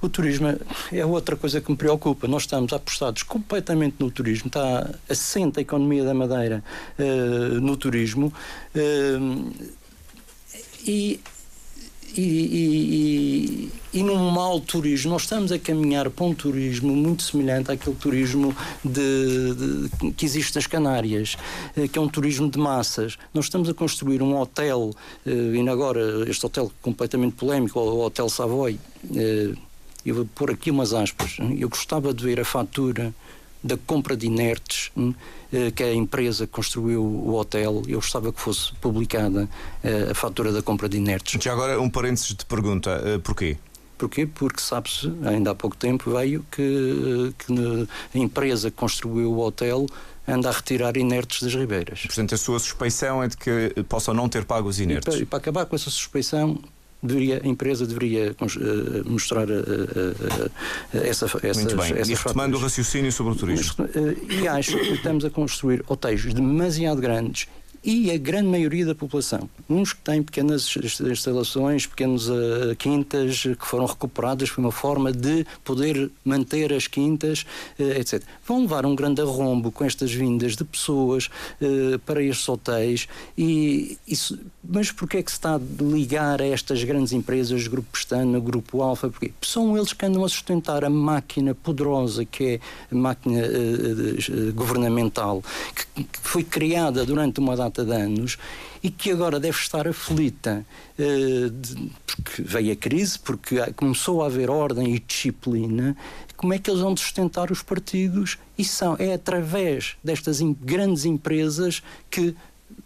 O turismo é outra coisa que me preocupa. Nós estamos apostados completamente no turismo, está assente a economia da Madeira uh, no turismo. Uh, e e, e, e, num mau turismo, nós estamos a caminhar para um turismo muito semelhante àquele turismo de, de, que existe nas Canárias, eh, que é um turismo de massas. Nós estamos a construir um hotel, e agora este hotel completamente polémico, o Hotel Savoy, eu vou pôr aqui umas aspas, eu gostava de ver a fatura da compra de inertes hum, eh, que a empresa construiu o hotel, eu gostava que fosse publicada eh, a fatura da compra de inertes. Já agora um parênteses de pergunta, eh, porquê? Porquê? Porque sabe-se, ainda há pouco tempo veio que, que a empresa que construiu o hotel anda a retirar inertes das ribeiras. Portanto, a sua suspeição é de que possam não ter pago os inertes. E para, e para acabar com essa suspeição, deveria, a empresa deveria uh, mostrar uh, uh, essa, essa Muito bem. Essas e retomando o raciocínio sobre o turismo. Mas, e acho que estamos a construir hotéis demasiado grandes e a grande maioria da população. Uns que têm pequenas instalações, pequenas uh, quintas que foram recuperadas foi uma forma de poder manter as quintas, uh, etc. Vão levar um grande arrombo com estas vindas de pessoas uh, para estes hotéis e isso, mas porquê é que se está a ligar a estas grandes empresas, Grupo Pestana, Grupo Alfa? Porque são eles que andam a sustentar a máquina poderosa que é a máquina governamental, que, que foi criada durante uma data de anos e que agora deve estar aflita de, porque veio a crise, porque começou a haver ordem e disciplina. Como é que eles vão sustentar os partidos? E são, é através destas grandes empresas que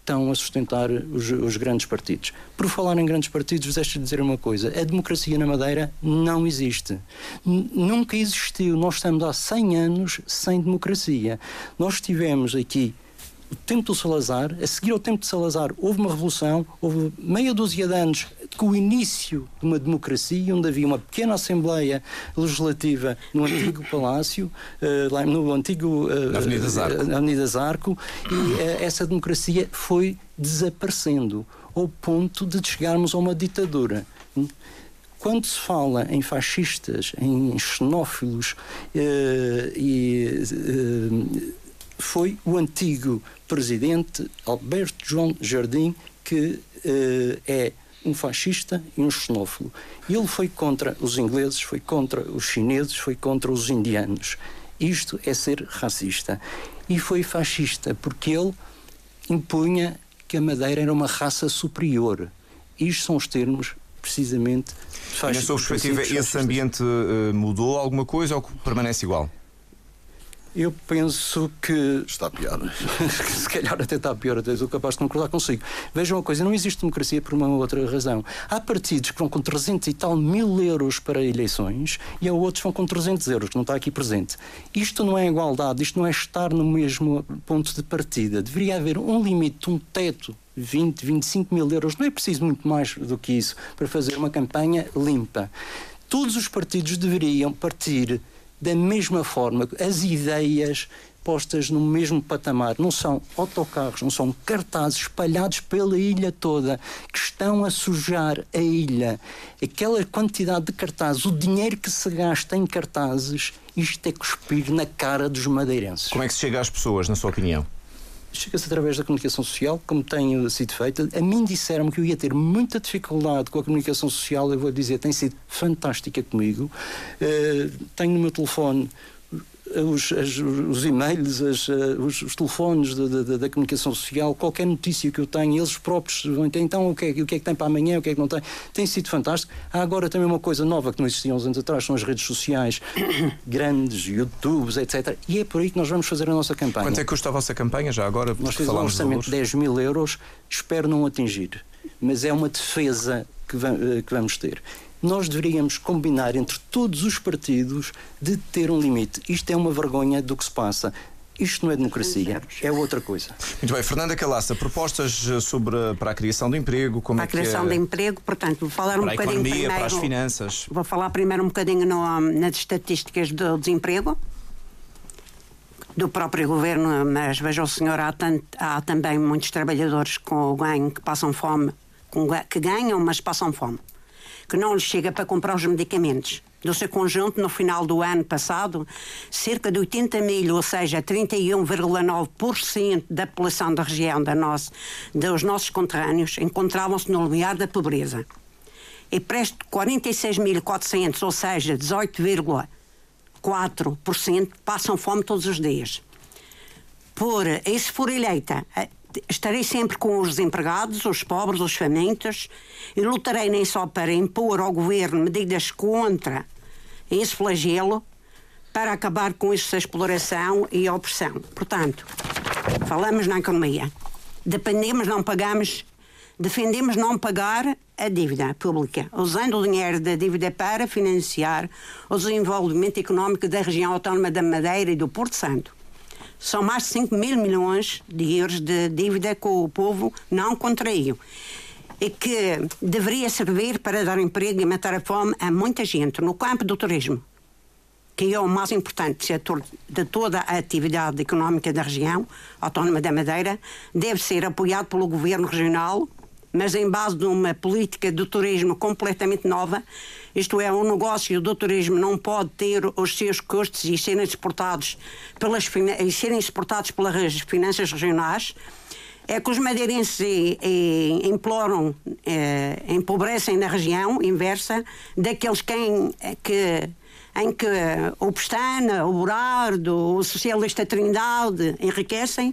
estão a sustentar os, os, grandes partidos. Por falar em grandes partidos, deixe de dizer uma coisa: a democracia na Madeira não existe. N nunca existiu. Nós estamos há 100 anos sem democracia. Nós tivemos aqui o tempo do Salazar, a seguir ao tempo de Salazar, houve uma revolução, houve meia dúzia de anos com o início de uma democracia, onde havia uma pequena Assembleia Legislativa no antigo Palácio, uh, lá no antigo. Uh, Avenida Zarco. Uh, Avenida Zarco, e essa democracia foi desaparecendo, ao ponto de chegarmos a uma ditadura. Quando se fala em fascistas, em xenófilos e foi o antigo presidente Alberto João Jardim que uh, é um fascista e um xenófobo. Ele foi contra os ingleses, foi contra os chineses, foi contra os indianos. Isto é ser racista. E foi fascista porque ele impunha que a Madeira era uma raça superior. Isto são os termos, precisamente, fascistas. Na sua perspectiva, esse ambiente uh, mudou alguma coisa ou permanece igual? Eu penso que. Está pior. se calhar até está pior, até sou capaz de concordar consigo. Vejam uma coisa: não existe democracia por uma outra razão. Há partidos que vão com 300 e tal mil euros para eleições e há outros que vão com 300 euros, que não está aqui presente. Isto não é igualdade, isto não é estar no mesmo ponto de partida. Deveria haver um limite, um teto 20, 25 mil euros, não é preciso muito mais do que isso para fazer uma campanha limpa. Todos os partidos deveriam partir da mesma forma, as ideias postas no mesmo patamar. Não são autocarros, não são cartazes espalhados pela ilha toda que estão a sujar a ilha. Aquela quantidade de cartazes, o dinheiro que se gasta em cartazes, isto é cuspir na cara dos madeirenses. Como é que se chega às pessoas, na sua opinião? Chega-se através da comunicação social, como tem sido feita. A mim disseram que eu ia ter muita dificuldade com a comunicação social, eu vou dizer, tem sido fantástica comigo. Uh, tenho no meu telefone os, as, os e-mails, as, eh, os, os, telefones de, de, da comunicação social, qualquer notícia que eu tenho, eles próprios vão ter, então o que, é, o que é que tem para amanhã, o que é que não tem, tem sido fantástico. Há agora também uma coisa nova que não existia uns anos atrás, são as redes sociais grandes, YouTubes, etc. E é por aí que nós vamos fazer a nossa campanha. Quanto é que custa a vossa campanha já agora? Nós fizemos um orçamento de 10 mil euros, espero não atingir, mas é uma defesa que eh, vamos ter nós deveríamos combinar entre todos os partidos de ter um limite. Isto é uma vergonha do que se passa. Isto não é democracia, é outra coisa. Muito bem, Fernanda Calaça, propostas eh, sobre para a criação de emprego, como para é a criação é... de emprego, portanto, vou falar para um bocadinho economia, primeiro, para as finanças. Vou falar primeiro um bocadinho no, nas estatísticas do desemprego do próprio governo, mas veja o senhor, há, tanto, há também muitos trabalhadores com o ganho que passam fome, que ganham, mas passam fome que não lhe chega para comprar os medicamentos. Do seu conjunto, no final do ano passado, cerca de 80 mil, ou seja, 31,9% da população da região da nossa, dos nossos conterrâneos, encontravam-se no limiar da pobreza. E presto 46.400, ou seja, 18,4%, passam fome todos os dias. Por, e se for eleita, estarei sempre com os desempregados, os pobres, os famintos e lutarei nem só para impor ao governo medidas contra esse flagelo para acabar com essa exploração e opressão. Portanto, falamos na economia. Dependemos, não pagamos, defendemos não pagar a dívida pública, usando o dinheiro da dívida para financiar o desenvolvimento económico da região autónoma da Madeira e do Porto Santo são mais de 5 mil milhões de euros de dívida que o povo não contraiu. E que deveria servir para dar emprego e matar a fome a muita gente no campo do turismo, que é o mais importante setor de toda a atividade económica da região autónoma da Madeira, deve ser apoiado pelo governo regional mas em base de uma política do turismo completamente nova. Isto é, um negócio do turismo não pode ter os seus custos e serem exportados pelas, e serem exportados pelas finanças regionais. É que os madeirenses e, e, imploram, eh, empobrecem na região inversa daqueles quem, que em que o Pestana, o Burardo, o Socialista Trindade enriquecem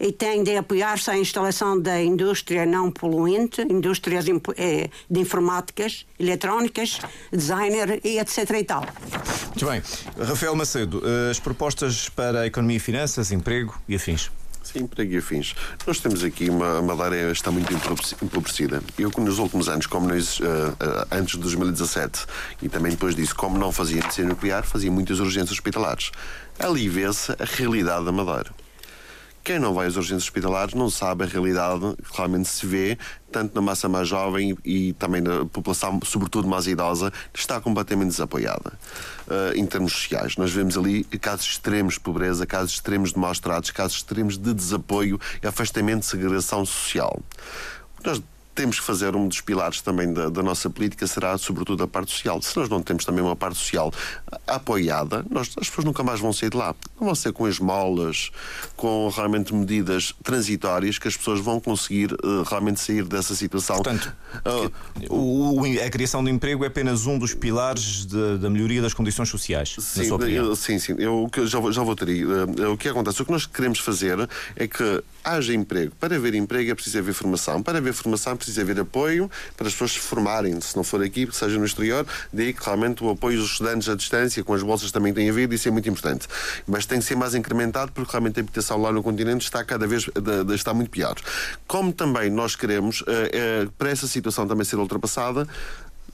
e tem de apoiar-se à instalação da indústria não poluente, indústrias eh, de informáticas, eletrónicas, designer e etc. e tal. Muito bem. Rafael Macedo, eh, as propostas para a economia e finanças, emprego e afins. Sim, emprego e afins. Nós temos aqui uma, Madeira está muito empobrecida. Eu, nos últimos anos, como nós, uh, antes de 2017 e também depois disso, como não fazia medicina nuclear, fazia muitas urgências hospitalares. Ali vê-se a realidade da Madeira. Quem não vai às urgências hospitalares não sabe a realidade que realmente se vê, tanto na massa mais jovem e também na população, sobretudo mais idosa, está completamente desapoiada uh, em termos sociais. Nós vemos ali casos extremos de pobreza, casos extremos de maus tratos, casos extremos de desapoio e afastamento de segregação social. Nós temos que fazer um dos pilares também da, da, nossa política será sobretudo a parte social. Se nós não temos também uma parte social apoiada, nós, as pessoas nunca mais vão sair de lá. Não vão ser com esmolas, com realmente medidas transitórias que as pessoas vão conseguir uh, realmente sair dessa situação. Portanto, uh, o, a criação de emprego é apenas um dos pilares de, da melhoria das condições sociais, sim, opinião. Sim, sim. Eu já, já vou ter aí. Uh, o que acontece? O que nós queremos fazer é que haja emprego. Para haver emprego é preciso haver formação. Para haver formação é preciso haver apoio para as pessoas se formarem. Se não for aqui, seja no exterior, daí que realmente o apoio dos estudantes à distância, com as bolsas também tem havido, isso é muito importante. Mas tem que ser mais incrementado porque realmente a habitação lá no continente está cada vez está muito pior. Como também nós queremos, eh, eh, para essa situação também ser ultrapassada,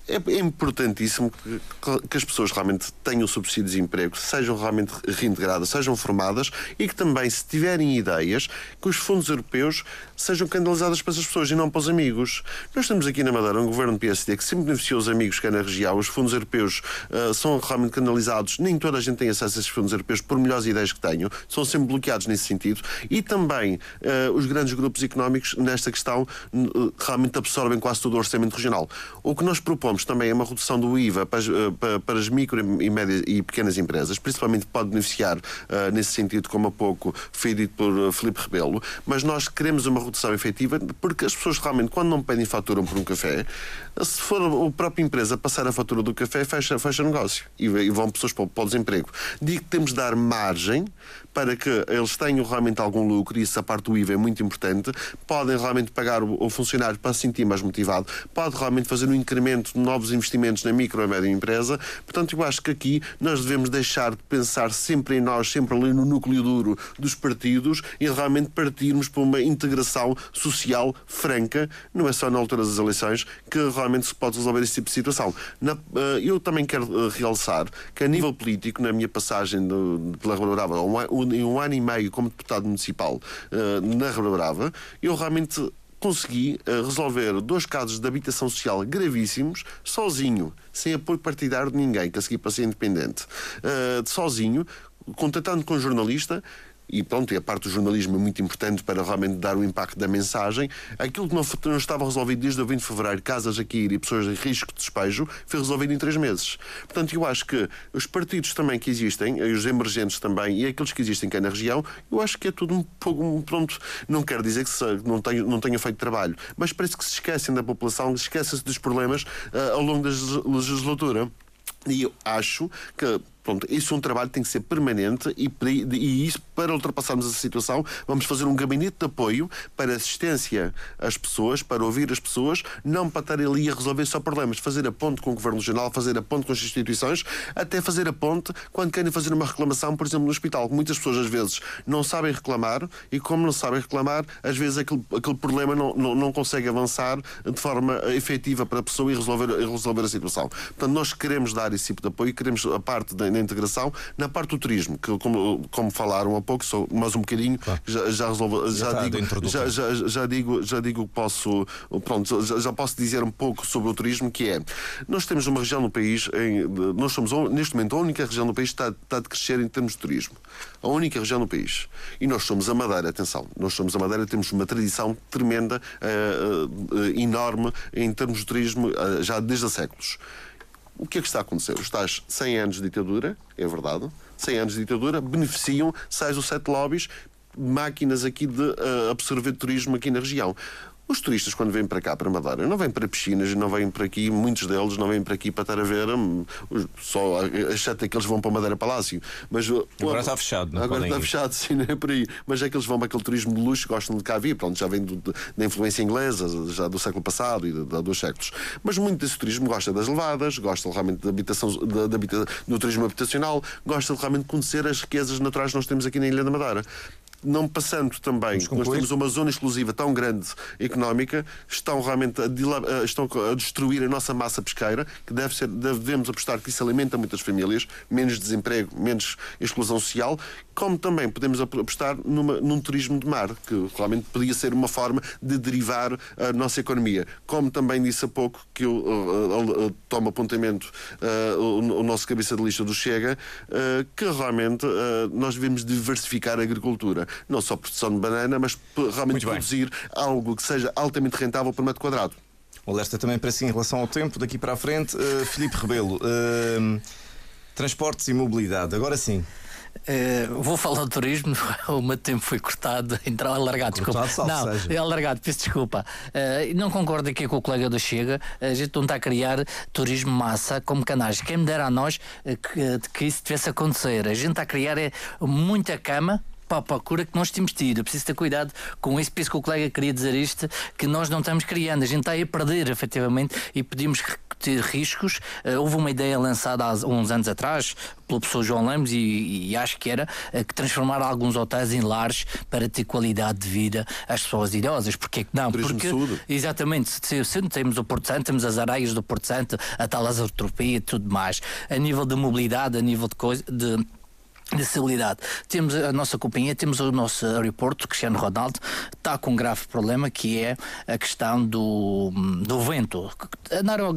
é importantíssimo que, que, as pessoas realmente tenham subsídio de desemprego, sejam realmente reintegradas, sejam formadas e que também, se tiverem ideias, que os fundos europeus sejam canalizados para essas pessoas e não para os amigos. Nós temos aqui na Madeira um governo PSD que sempre beneficiou os amigos que é na região. Os fundos europeus uh, são realmente canalizados. Nem toda a gente tem acesso a esses fundos europeus, por melhores ideias que tenham. São sempre bloqueados nesse sentido. E também uh, os grandes grupos económicos, nesta questão, uh, realmente absorvem quase todo o orçamento regional. O que nós propomos também é uma redução do IVA para as, eh, para as micro e médias e pequenas empresas, principalmente pode beneficiar uh, nesse sentido, como há pouco foi dito por uh, Filipe Rebelo, mas nós queremos uma redução efetiva porque as pessoas realmente, quando não pedem fatura por um café, se for a própria empresa passar a fatura do café, fecha, fecha negócio e, e vão pessoas para, para o desemprego. Digo que temos de dar margem para que eles tenham realmente algum lucro, e isso a parte do IVA é muito importante, podem realmente pagar o, funcionário para se sentir mais motivado, pode realmente fazer um incremento de novos investimentos na micro e média empresa. Portanto, eu acho que aqui nós devemos deixar de pensar sempre em nós, sempre ali no núcleo duro dos partidos e realmente partirmos para uma integração social franca, não é só na altura das eleições, que realmente se pode resolver esse tipo de situação. Na, eh, eu também quero eh, realçar que a nível político, na minha passagem do, pela Rua Brava, em um ano e meio como deputado municipal uh, na Rua Brava, eu realmente consegui uh, resolver dois casos de habitação social gravíssimos sozinho, sem apoio partidário de ninguém, que a seguir para ser independente, uh, sozinho, contatando com um jornalista e pronto, e a parte do jornalismo é muito importante para realmente dar o impacto da mensagem. Aquilo que não, não estava resolvido desde o 20 de fevereiro, casas a e pessoas em risco de despejo, foi resolvido em três meses. Portanto, eu acho que os partidos também que existem, os emergentes também, e aqueles que existem cá na região, eu acho que é tudo um pouco. Pronto, não quero dizer que não tenham, não tenham feito trabalho, mas parece que se esquecem da população, esquecem-se dos problemas uh, ao longo da legislatura. E eu acho que Pronto, isso é um trabalho que tem que ser permanente e, e isso, para ultrapassarmos essa situação, vamos fazer um gabinete de apoio para assistência às pessoas, para ouvir as pessoas, não para estar ali a resolver só problemas, fazer a ponte com o Governo Regional, fazer a ponte com as instituições, até fazer a ponte quando querem fazer uma reclamação, por exemplo, no hospital. Muitas pessoas, às vezes, não sabem reclamar e, como não sabem reclamar, às vezes aquele, aquele problema não, não, não consegue avançar de forma efetiva para a pessoa e resolver, resolver a situação. Portanto, nós queremos dar esse tipo de apoio, queremos a parte da na integração. Na parte do turismo, que como, como falaram há pouco, só mais um bocadinho, claro. já, já resolvo, já, já digo, já, já, já, digo, já digo posso, pronto, já, já, posso dizer um pouco sobre o turismo, que é, nós temos uma região no país, em, nós somos neste momento a única região no país que está, está a crescer em termos de turismo. A única região no país. E nós somos a Madeira, atenção, nós somos a Madeira, temos uma tradição tremenda, uh, uh, enorme em termos de turismo, uh, já desde há séculos. O que é que está a acontecer? Os tais 100 anos de ditadura, é verdade, 100 anos de ditadura, beneficiam seis ou sete lobbies, máquinas aqui de uh, absorver turismo aqui na região. Os turistas, quando vêm para cá, para Madeira, não vêm para piscinas, não vêm para aqui, muitos deles não vêm para aqui para estar a ver, hum, só exceto é que eles vão para Madeira Palácio. Mas, agora está fechado, não Agora está fechado, sim, não é por aí. Mas é que eles vão para aquele turismo de luxo, gostam de cá vir, pronto, já vem do, da influência inglesa, já do século passado e há dois séculos. Mas muito desse turismo gosta das levadas, gosta realmente da habitação, da, da, do turismo habitacional, gosta de realmente conhecer as riquezas naturais que nós temos aqui na Ilha da Madeira não passando também, nós temos uma zona exclusiva tão grande económica, estão realmente a, eh, estão a destruir a nossa massa pesqueira, que deve ser, devemos apostar que isso alimenta muitas famílias, menos desemprego, menos exclusão social, como também podemos apostar numa, num turismo de mar, que realmente podia ser uma forma de derivar a nossa economia. Como também disse há pouco, que eu uh, uh, tomo apontamento uh, o, o, nosso cabeça de lista do Chega, que realmente nós devemos diversificar a agricultura não só produção de banana, mas realmente produzir algo que seja altamente rentável por metro quadrado. O alerta também para si em relação ao tempo, daqui para a frente. Uh, Filipe Rebelo, uh, transportes e mobilidade, agora sim. Uh, vou falar de turismo, o meu tempo foi cortado, então alargado, desculpa. Cortado, não, seja. é alargado, peço desculpa. Uh, não concordo aqui com o colega do Chega, a gente não está a criar turismo massa como canais. Quem me dera a nós que, que isso tivesse a acontecer. A gente está a criar é, muita cama, para a procura que nós temos tido. Eu preciso ter cuidado com isso, penso que o colega queria dizer isto, que nós não estamos criando, a gente está a perder efetivamente e pedimos ter riscos. Uh, houve uma ideia lançada há uns anos atrás pelo professor João Lemos e, e acho que era uh, que transformar alguns hotéis em lares para ter qualidade de vida às pessoas idosas. Porquê que não? Turismo Porque, saúde. exatamente, se, se temos o Porto Santo, temos as areias do Porto Santo, a talasotropia e tudo mais. A nível de mobilidade, a nível de coisa. De acessibilidade. Temos a nossa companhia, temos o nosso aeroporto, Cristiano Ronaldo, está com um grave problema que é a questão do, do vento.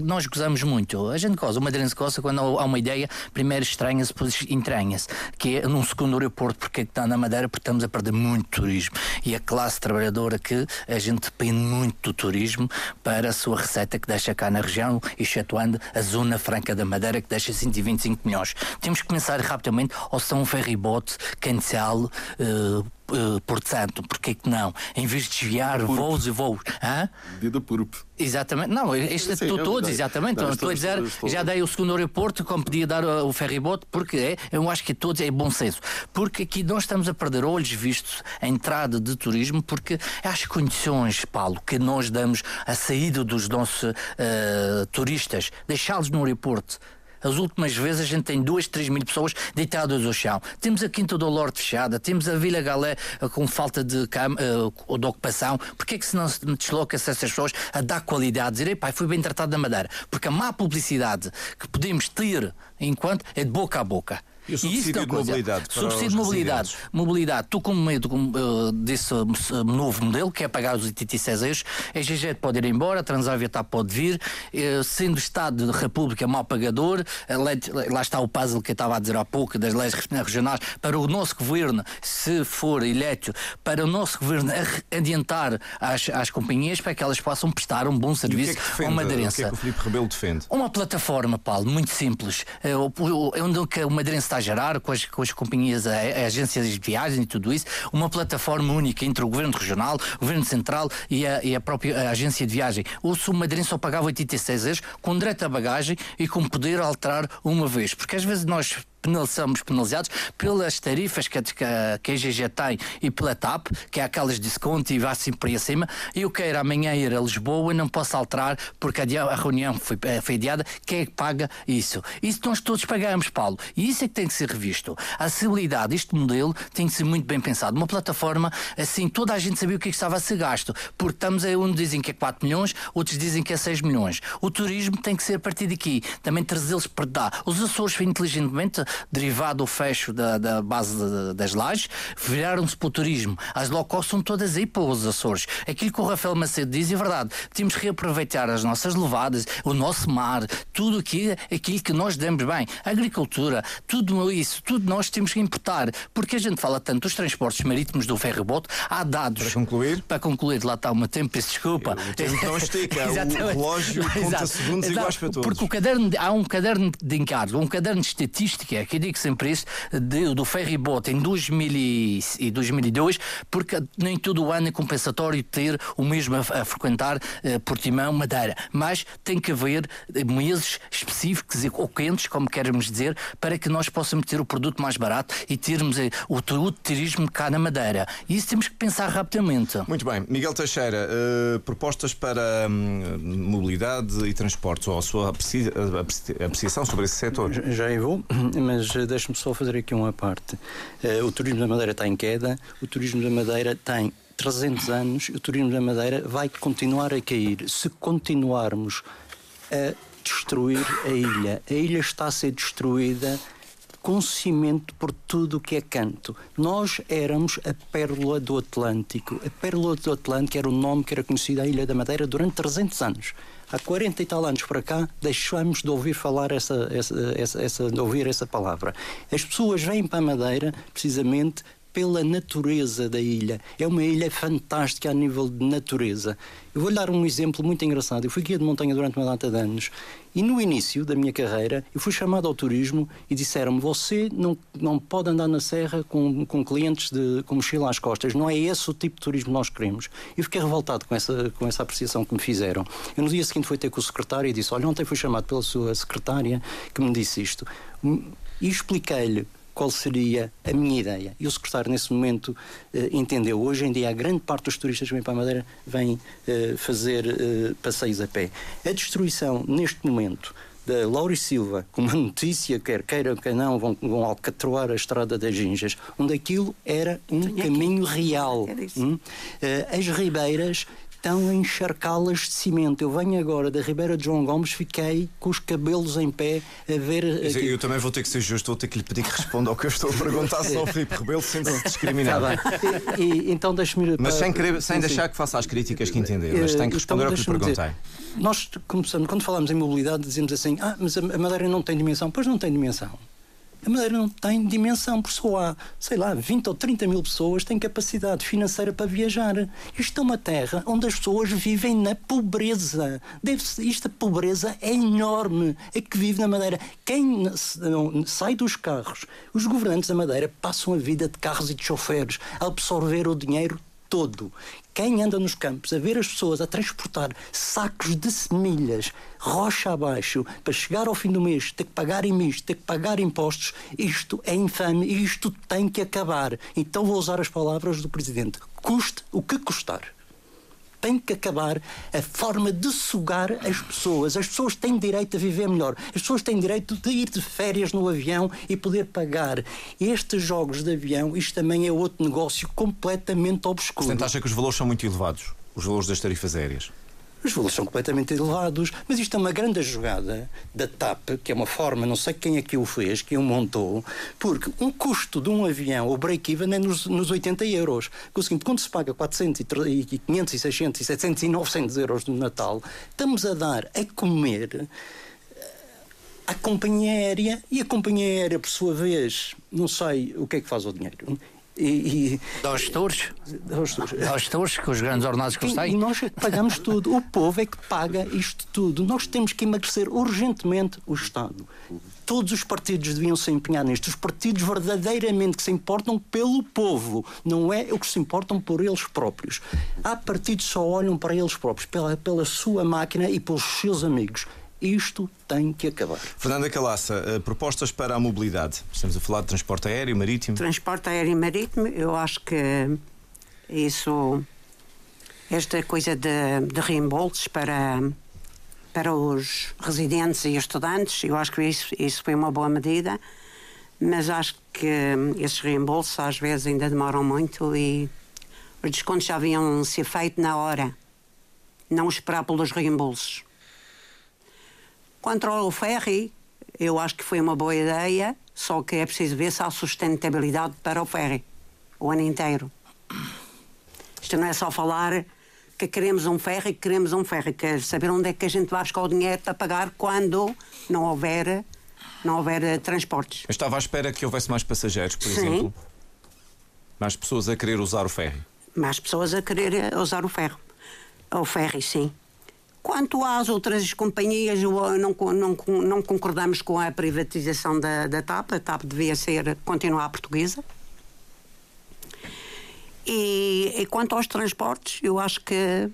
Nós gozamos muito. A gente goza, o madeirense goza quando há uma ideia, primeiro estranha-se, depois entranha-se. Que é num segundo aeroporto, porque é está na Madeira, porque estamos a perder muito turismo. E a classe trabalhadora que a gente depende muito do turismo para a sua receita que deixa cá na região, excetuando a Zona Franca da Madeira, que deixa 125 milhões. Temos que começar rapidamente, ou são ferryboat, Cancel, uh, Porto Santo, porque que não? Em vez de desviar Purp. voos e voos. Hã? Vida Purp. Exatamente, não, este Sim, é todos, exatamente. Não, Não, estou- a dizer, estou- já dei o segundo aeroporto, como podia dar o ferryboat, porque é, eu acho que todos é bom senso. Porque aqui nós estamos a perder olhos vistos a entrada de turismo, porque as condições, Paulo, que nós damos a saída dos nossos uh, turistas, deixá-los no aeroporto. As últimas vezes a gente tem 2, 3 mil pessoas deitadas ao chão. Temos a Quinta do Lorde fechada, temos a Vila Galé uh, com falta de, cam uh, de ocupação. Porquê é que se não se desloca-se essas pessoas a dar qualidade? Dizer, pai, fui bem tratado da Madeira. Porque a má publicidade que podemos ter enquanto é de boca a boca. E o subsídio é uma de mobilidade Subsídio de mobilidade. Mobilidade. Tu, como meio uh, desse uh, novo modelo, que é pagar os 86 euros, a GG pode ir embora, a Transaviatar pode vir, uh, sendo o Estado de República mau pagador, a lei, lá está o puzzle que eu estava a dizer há pouco, das leis regionais, para o nosso governo, se for eleito, para o nosso governo adiantar às, às companhias para que elas possam prestar um bom serviço que é que a defende? uma O que é que o Filipe Rebelo defende? Uma plataforma, Paulo, muito simples. É é onde o Madeirense está a gerar, com as, com as companhias, a, a agências de viagem e tudo isso, uma plataforma única entre o Governo Regional, o Governo Central e a, e a própria agência de viagem. O Madeirense só pagava 86 euros, com direito à bagagem e com poder alterar uma vez. Porque às vezes nós somos penalizados pelas tarifas que a, que a- que a GG tem e pela TAP, que é aquelas desconto e vai assim por aí acima. Eu quero amanhã ir a Lisboa e não posso alterar porque a, reunião foi, eh, foi adiada. Quem é que paga isso? Isso nós todos pagamos, Paulo. E isso é que tem que ser revisto. A acessibilidade deste modelo tem que ser muito bem pensado. Uma plataforma assim, toda a gente sabia o que é que estava a ser gasto. Porque estamos aí, uns dizem que é 4 milhões, outros dizem que é 6 milhões. O turismo tem que ser a partir daqui. Também trazê-los para dar. Os Açores, inteligentemente, derivado do fecho da, da base de- das lajes, viraram-se para o turismo. As low cost são todas aí para os Açores. Aquilo que o Rafael Macedo diz é verdade. Temos que reaproveitar as nossas levadas, o nosso mar, tudo aquilo, aquilo que nós damos bem. A agricultura, tudo isso, tudo nós temos que importar. Porque a gente fala tanto dos transportes marítimos do ferrobote, há dados. Para concluir? Para concluir, lá está o meu tempo, peço desculpa. O tempo não estica, o Exatamente. relógio conta Exato. segundos Exato. iguais para todos. Porque o caderno, de- há um caderno de encargos, um caderno de estatística, que eu digo sempre isso, de- do ferryboat em 2000 e e 2002, porque nem todo o ano é compensatório ter o mesmo a, a frequentar eh, Portimão, Madeira. Mas tem que haver eh, meses específicos e- ou quentes, como queremos dizer, para que nós possamos ter o produto mais barato e termos eh, o, o turismo cá na Madeira. E isso temos que pensar rapidamente. Muito bem. Miguel Teixeira, eh, propostas para hum, mobilidade e transportes, ou a sua apreci- apreci- apreciação sobre esse setor? Já- Já eu vou, mas eh, deixe-me só fazer aqui uma parte. Eh, O turismo da Madeira está em queda, o turismo da Madeira tem 300 anos, o turismo da Madeira vai continuar a cair se continuarmos a destruir a ilha. A ilha está a ser destruída com cimento por tudo o que é canto. Nós éramos a pérola do Atlântico. A pérola do Atlântico era o nome que era conhecido à Ilha da Madeira durante 300 anos. Há 40 e tal anos para cá, deixamos de ouvir falar essa, essa, essa, essa- de ouvir essa palavra. As pessoas vêm para a Madeira, precisamente, pela natureza da ilha. É uma ilha fantástica a nível de natureza. Eu vou-lhe dar um exemplo muito engraçado. Eu fui guia de montanha durante uma data de anos e no início da minha carreira eu fui chamado ao turismo e disseram-me você não, não pode andar na serra com, com clientes de, com mochila às costas. Não é esse o tipo de turismo que nós queremos. E fiquei revoltado com essa, com essa apreciação que me fizeram. Eu no dia seguinte fui ter com o secretário e disse olha, ontem fui chamado pela sua secretária que me disse isto. E expliquei-lhe qual seria a minha ideia. E o secretário, nesse momento, eh, entendeu. Hoje em dia, a grande parte dos turistas que vêm para a Madeira vêm eh, fazer eh, passeios a pé. A destruição, neste momento, da Laura Silva, com uma notícia, quer queiram, quer não, vão, vão alcatroar a estrada das Ginjas, onde aquilo era um Tenho caminho aqui. real. Hum? As ribeiras estão a encharcá-las de cimento. Eu venho agora da Ribeira de João Gomes, fiquei com os cabelos em pé a ver. Aqui... Eu também vou ter que ser justo, vou ter que lhe pedir que responda ao que eu estou a perguntar, senão o Filipe Rebelo sente-se discriminado. Tá e, e, então deixe-me. Mas sem, querer, sem deixar que faça as críticas que entender, mas tem que eh, responder então, ao que lhe perguntei. Dizer, nós começamos, quando falamos em mobilidade, dizemos assim: ah, mas a Madeira não tem dimensão. Pois não tem dimensão. A Madeira não tem dimensão, por só há, sei lá, 20 ou 30 mil pessoas têm capacidade financeira para viajar. Isto é uma terra onde as pessoas vivem na pobreza. Deve esta pobreza é enorme. É que vive na Madeira. Quem sai dos carros, os governantes da Madeira passam a vida de carros e de choferes a absorver o dinheiro todo. Quem anda nos campos a ver as pessoas a transportar sacos de semilhas, rocha abaixo, para chegar ao fim do mês, ter que pagar imposto, ter que pagar impostos, isto é infame e isto tem que acabar. Então vou usar as palavras do Presidente. Custe o que custar tem que acabar a forma de sugar as pessoas. As pessoas têm direito a viver melhor. As pessoas têm direito de ir de férias no avião e poder pagar. Estes jogos de avião, isto também é outro negócio completamente obscuro. Portanto, acha que os valores são muito elevados? Os valores das tarifas aéreas? Os valores são completamente elevados, mas isto é uma grande jogada da TAP, que é uma forma, não sei quem é que o fez, quem o montou, porque um custo de um avião, o break-even, é nos, nos 80 euros. Com o seguinte, quando se paga 400, e 500, e 600, e 700 e 900 euros no Natal, estamos a dar a comer eh, à companhia aérea e a companhia aérea, por sua vez, não sei o que é que faz o dinheiro. E, e, aos gestores? Aos gestores, com os grandes ordenados que eles têm. E nós pagamos tudo. O povo é que paga isto tudo. Nós temos que emagrecer urgentemente o Estado. Todos os partidos deviam se empenhar nisto. Os partidos verdadeiramente que se importam pelo povo, não é o que se importam por eles próprios. Há partidos que só olham para eles próprios, pela, pela sua máquina e pelos seus amigos. Isto tem que acabar. Fernanda Calaça, eh, propostas para a mobilidade. Estamos a falar de transporte aéreo, marítimo. Transporte aéreo e marítimo, eu acho que isso, esta coisa de, de reembolsos para, para os residentes e estudantes, eu acho que isso, isso foi uma boa medida, mas acho que esses reembolsos às vezes ainda demoram muito e os descontos já haviam ser feitos na hora, não esperar pelos reembolsos. Quanto ao ferry, eu acho que foi uma boa ideia, só que é preciso ver se há sustentabilidade para o ferry o ano inteiro. Isto não é só falar que queremos um ferry, que queremos um ferry, quer saber onde é que a gente vai buscar o dinheiro para pagar quando não houver, não houver uh, transportes. Eu estava à espera que houvesse mais passageiros, por Sim. exemplo. Mais pessoas a querer usar o ferry. Mais pessoas a querer eh, usar o ferro. O ferry, sim. Quanto às outras companhias, não, não, não concordamos com a privatização da, da TAP. A TAP devia ser, continuar portuguesa. E, e, quanto aos transportes, eu acho que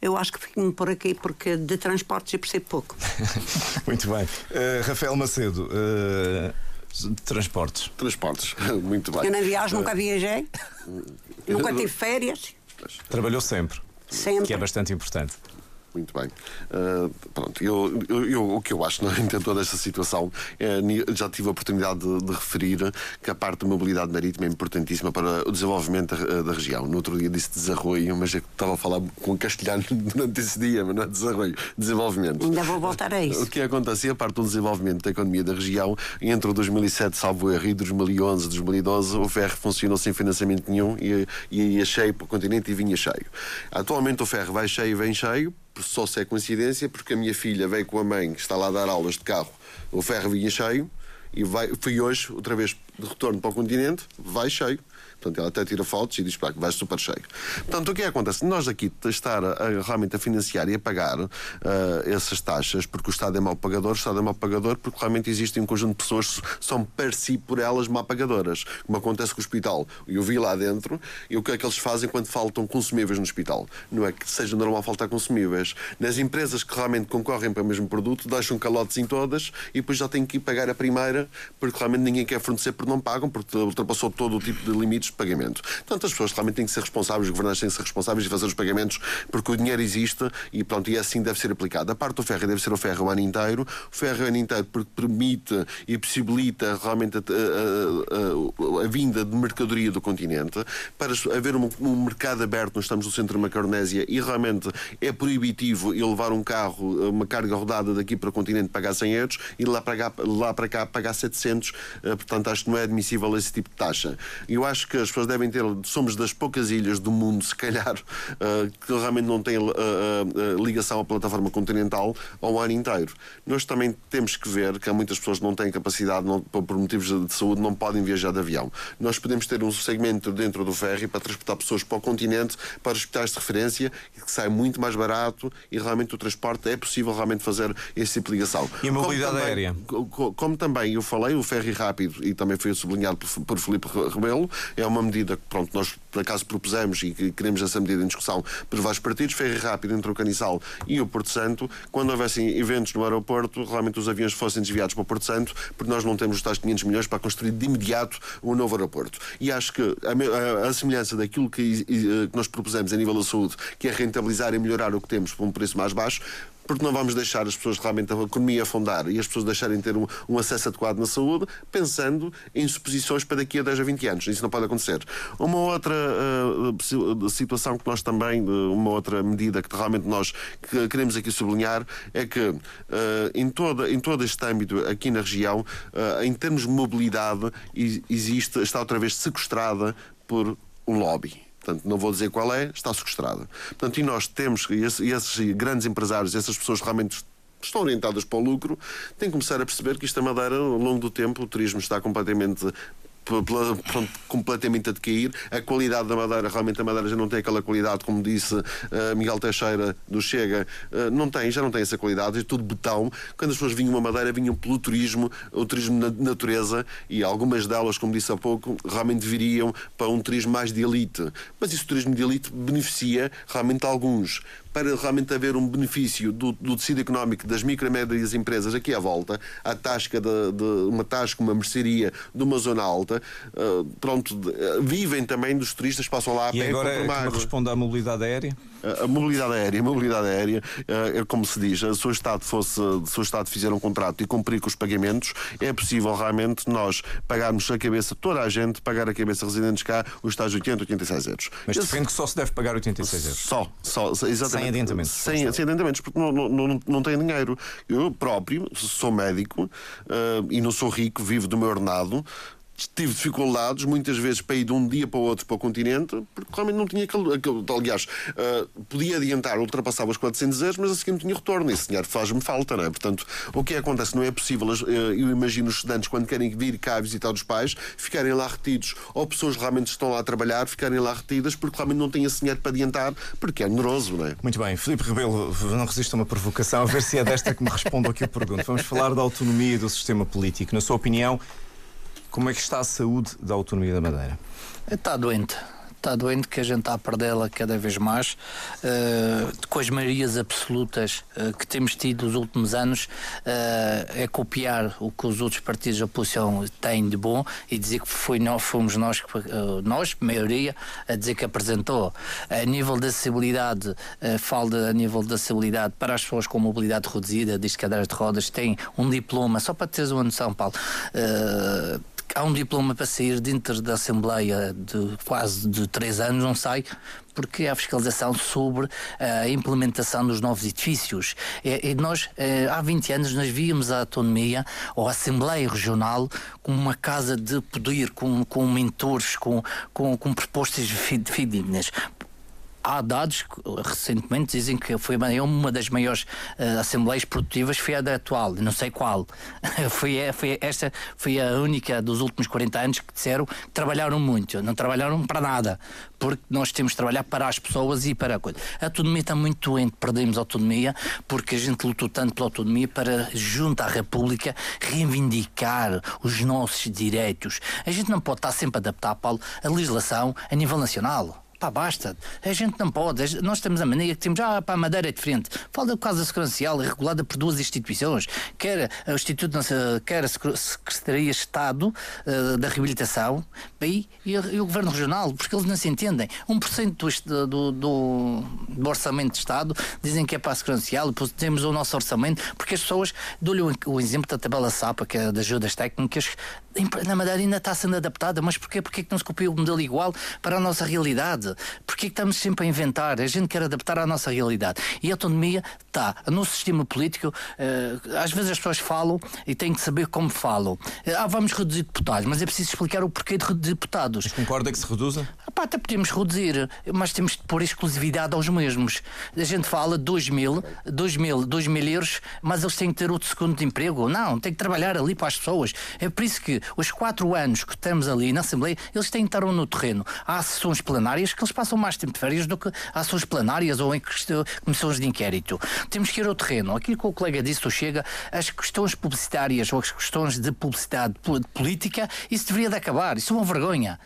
eu acho que fico-me por aqui porque de transportes eu percebo pouco. Muito bem. Uh, Rafael Macedo, uh, transportes. Transportes, muito bem. Eu na viagem nunca viajei, nunca tive férias. Trabalhou sempre. Sempre. Que é bastante importante. Muito bem. Uh, pronto, eu, eu, eu, o que eu acho não, é, em toda esta situação é, já tive a oportunidade de, de, referir que a parte da mobilidade marítima é importantíssima para o desenvolvimento da, da região. No outro dia disse desarroio, mas eu estava a falar com castelhano durante esse dia, mas não é desarroio, desenvolvimento. Ainda vou voltar a isso. O que acontece? A parte do desenvolvimento da economia da região, entre 2007, salvo erro, e 2011, 2012, o ferro funcionou sem financiamento nenhum e, e ia cheio para o continente e vinha cheio. Atualmente o ferro vai cheio e vem cheio só se é coincidência, porque a minha filha veio com a mãe que está lá a dar aulas de carro, o ferro vinha cheio, e vai, fui hoje, outra vez de retorno para o continente, vai cheio. Portanto, ele até tira fotos e diz que vai super cheio. Portanto, o que é que acontece? Nós aqui estar a, realmente a financiar e a pagar uh, essas taxas, porque o Estado é mau pagador, o Estado é mau pagador porque realmente existe um conjunto de pessoas que são per si por elas mal pagadoras. Como acontece com o hospital. Eu vi lá dentro e o que é que eles fazem quando faltam consumíveis no hospital? Não é que seja normal faltar consumíveis. Nas empresas que realmente concorrem para o mesmo produto, deixam calotes em todas e depois já têm que pagar a primeira porque realmente ninguém quer fornecer porque não pagam, porque ultrapassou todo o tipo de limites de pagamento. Portanto, as pessoas realmente têm que ser responsáveis, os governantes têm que ser responsáveis e fazer os pagamentos porque o dinheiro existe e pronto, e assim deve ser aplicado. A parte do ferro deve ser o ferro o ano inteiro. O ferro o ano inteiro porque permite e possibilita realmente a, a, a, a vinda de mercadoria do continente para haver um, um mercado aberto. Nós estamos no centro da Macaronésia e realmente é proibitivo eu levar um carro, uma carga rodada daqui para o continente pagar 100 euros e lá para cá, lá para cá pagar 700. Eh, portanto, acho que não é admissível esse tipo de taxa. Eu acho que as pessoas devem ter. Somos das poucas ilhas do mundo, se calhar, eh, que realmente não têm eh, ligação à plataforma continental ao ano inteiro. Nós também temos que ver que há muitas pessoas que não têm capacidade, não, por motivos de saúde, não podem viajar de avião. Nós podemos ter um segmento dentro do ferry para transportar pessoas para o continente, para hospitais de referência, que sai muito mais barato e realmente o transporte é possível realmente fazer esse tipo de ligação. E a mobilidade como também, aérea? Como também eu falei, o ferry rápido, e também foi sublinhado por, por Filipe Rebelo, é uma medida que pronto, nós por acaso propusemos e que queremos essa medida em discussão por vários partidos, ferry rápido entre o Canissal e o Porto Santo, quando houvessem eventos no aeroporto, realmente os aviões fossem desviados para o Porto Santo, porque nós não temos os tais 500 milhões para construir de imediato um novo aeroporto. E acho que a, a, a semelhança daquilo que, que nós propusemos a nível da saúde, que é rentabilizar e melhorar o que temos por um preço mais baixo, porque não vamos deixar as pessoas realmente a economia afundar e as pessoas deixarem de ter um, um, acesso adequado na saúde, pensando em suposições para daqui a 10 a 20 anos. Isso não pode acontecer. Uma outra uh, situação que nós também, uma outra medida que realmente nós queremos aqui sublinhar, é que uh, em, toda, em todo este âmbito aqui na região, uh, em termos de mobilidade, existe, está outra vez sequestrada por um lobby portanto não vou dizer qual é, está sequestrada. Portanto, e nós temos, e esses grandes empresários, essas pessoas realmente estão orientadas para o lucro, têm que começar a perceber que isto é Madeira, ao longo do tempo, o turismo está completamente pronto, completamente a decair. A qualidade da madeira, realmente a madeira já não tem aquela qualidade, como disse uh, Miguel Teixeira do Chega, uh, não tem, já não tem essa qualidade, é tudo betão. Quando as pessoas vinham uma madeira, vinham pelo turismo, o turismo na natureza, e algumas delas, como disse há pouco, realmente viriam para um turismo mais de elite. Mas esse turismo de elite beneficia realmente alguns para realmente haver um benefício do, do tecido económico das micro e médias empresas aqui à volta, a tasca de, de uma tasca, uma mercearia de uma zona alta, uh, pronto, de, uh, vivem também dos turistas que passam lá a e pé. E agora como responde à mobilidade aérea? A mobilidade aérea, a mobilidade aérea, é como se diz, se o Estado fosse, se o Estado fizer um contrato e cumprir com os pagamentos, é possível realmente nós pagarmos a cabeça, toda a gente, pagar a cabeça residentes cá, os tais 80, 86 euros. Mas Esse, defende que só se deve pagar 86 euros? Só, só, exatamente. Sem adiantamentos. Sem, sem adiantamentos, porque não, não, não, não tem dinheiro. Eu próprio sou médico uh, e não sou rico, vivo do meu ordenado, tive dificuldades, muitas vezes para ir de um dia para o outro para o continente, porque realmente não tinha aquele. aliás, uh, podia adiantar, ultrapassava os 400 euros, mas a seguir não tinha retorno. Esse dinheiro faz-me falta, não é? Portanto, o que acontece não é possível. Uh, eu imagino os estudantes, quando querem vir cá visitar os pais, ficarem lá retidos, ou pessoas realmente estão lá a trabalhar, ficarem lá retidas, porque realmente não têm esse dinheiro para adiantar, porque é oneroso, não é? Muito bem. Filipe Rebelo, não resisto a uma provocação, a ver se é desta que me respondo aqui a pergunta. Vamos falar da autonomia do sistema político. Na sua opinião, como é que está a saúde da autonomia da Madeira? Está doente está doente que a gente está a perdê-la cada vez mais, uh, com as maiorias absolutas uh, que temos tido nos últimos anos, uh, é copiar o que os outros partidos da oposição têm de bom e dizer que foi nós, fomos nós, nós, maioria, a dizer que apresentou. A nível da acessibilidade, falo a nível da acessibilidade para as pessoas com mobilidade reduzida, diz cadeiras de rodas, tem um diploma, só para teres uma noção, Paulo há um diploma para sair dentro da Assembleia de quase de três anos, não sai, porque há fiscalização sobre a implementação dos novos edifícios. E, e nós, eh, há 20 anos, nós víamos a autonomia ou a Assembleia Regional como uma casa de poder, com, com mentores, com, com, com propostas fidedignas há dados recentemente dizem que foi uma das maiores uh, assembleias produtivas foi a da atual, não sei qual. foi, foi, esta foi a única dos últimos 40 anos que disseram que trabalharam muito, não trabalharam para nada, porque nós temos de trabalhar para as pessoas e para a coisa. A autonomia está muito doente, perdemos a autonomia, porque a gente lutou tanto pela autonomia para, junto à República, reivindicar os nossos direitos. A gente não pode estar sempre a adaptar, Paulo, a legislação a nível nacional. Pá, basta. A gente não pode. Nós temos a mania que temos, ah, pá, a Madeira é diferente. Fala do caso sequencial, regulada por duas instituições, quer o Instituto, quer a Secretaria Estado uh, da Reabilitação e, e, e, o Governo Regional, porque eles não se entendem. 1% do, do, do, do Orçamento de Estado dizem que é para a sequencial, depois temos o nosso orçamento, porque as pessoas, dou-lhe o, o, exemplo da tabela SAPA, que é das ajudas técnicas, na Madeira ainda está sendo adaptada, mas porquê? Porquê que não se copia o modelo igual para a nossa realidade? Realidade. Porquê que estamos sempre a inventar? A gente quer adaptar à nossa realidade. E a autonomia está. No sistema político, uh, às vezes as pessoas falam e têm que saber como falam. Uh, ah, vamos reduzir deputados, mas é preciso explicar o porquê de reduzir deputados. Mas concorda que se reduza? Ah, pá, até podemos reduzir, mas temos de pôr exclusividade aos mesmos. A gente fala 2 mil, 2 mil, 2 mil euros, mas eles têm que ter outro segundo de emprego. Não, têm que trabalhar ali para as pessoas. É por isso que os quatro anos que estamos ali na Assembleia, eles têm que estar no terreno. Há sessões plenárias que eles passam mais tempo de férias do que ações plenárias ou em comissões de inquérito. Temos que ir ao terreno. Aquilo que o colega disse, tu chega, as questões publicitárias ou as questões de publicidade política, isso deveria de acabar. Isso é uma vergonha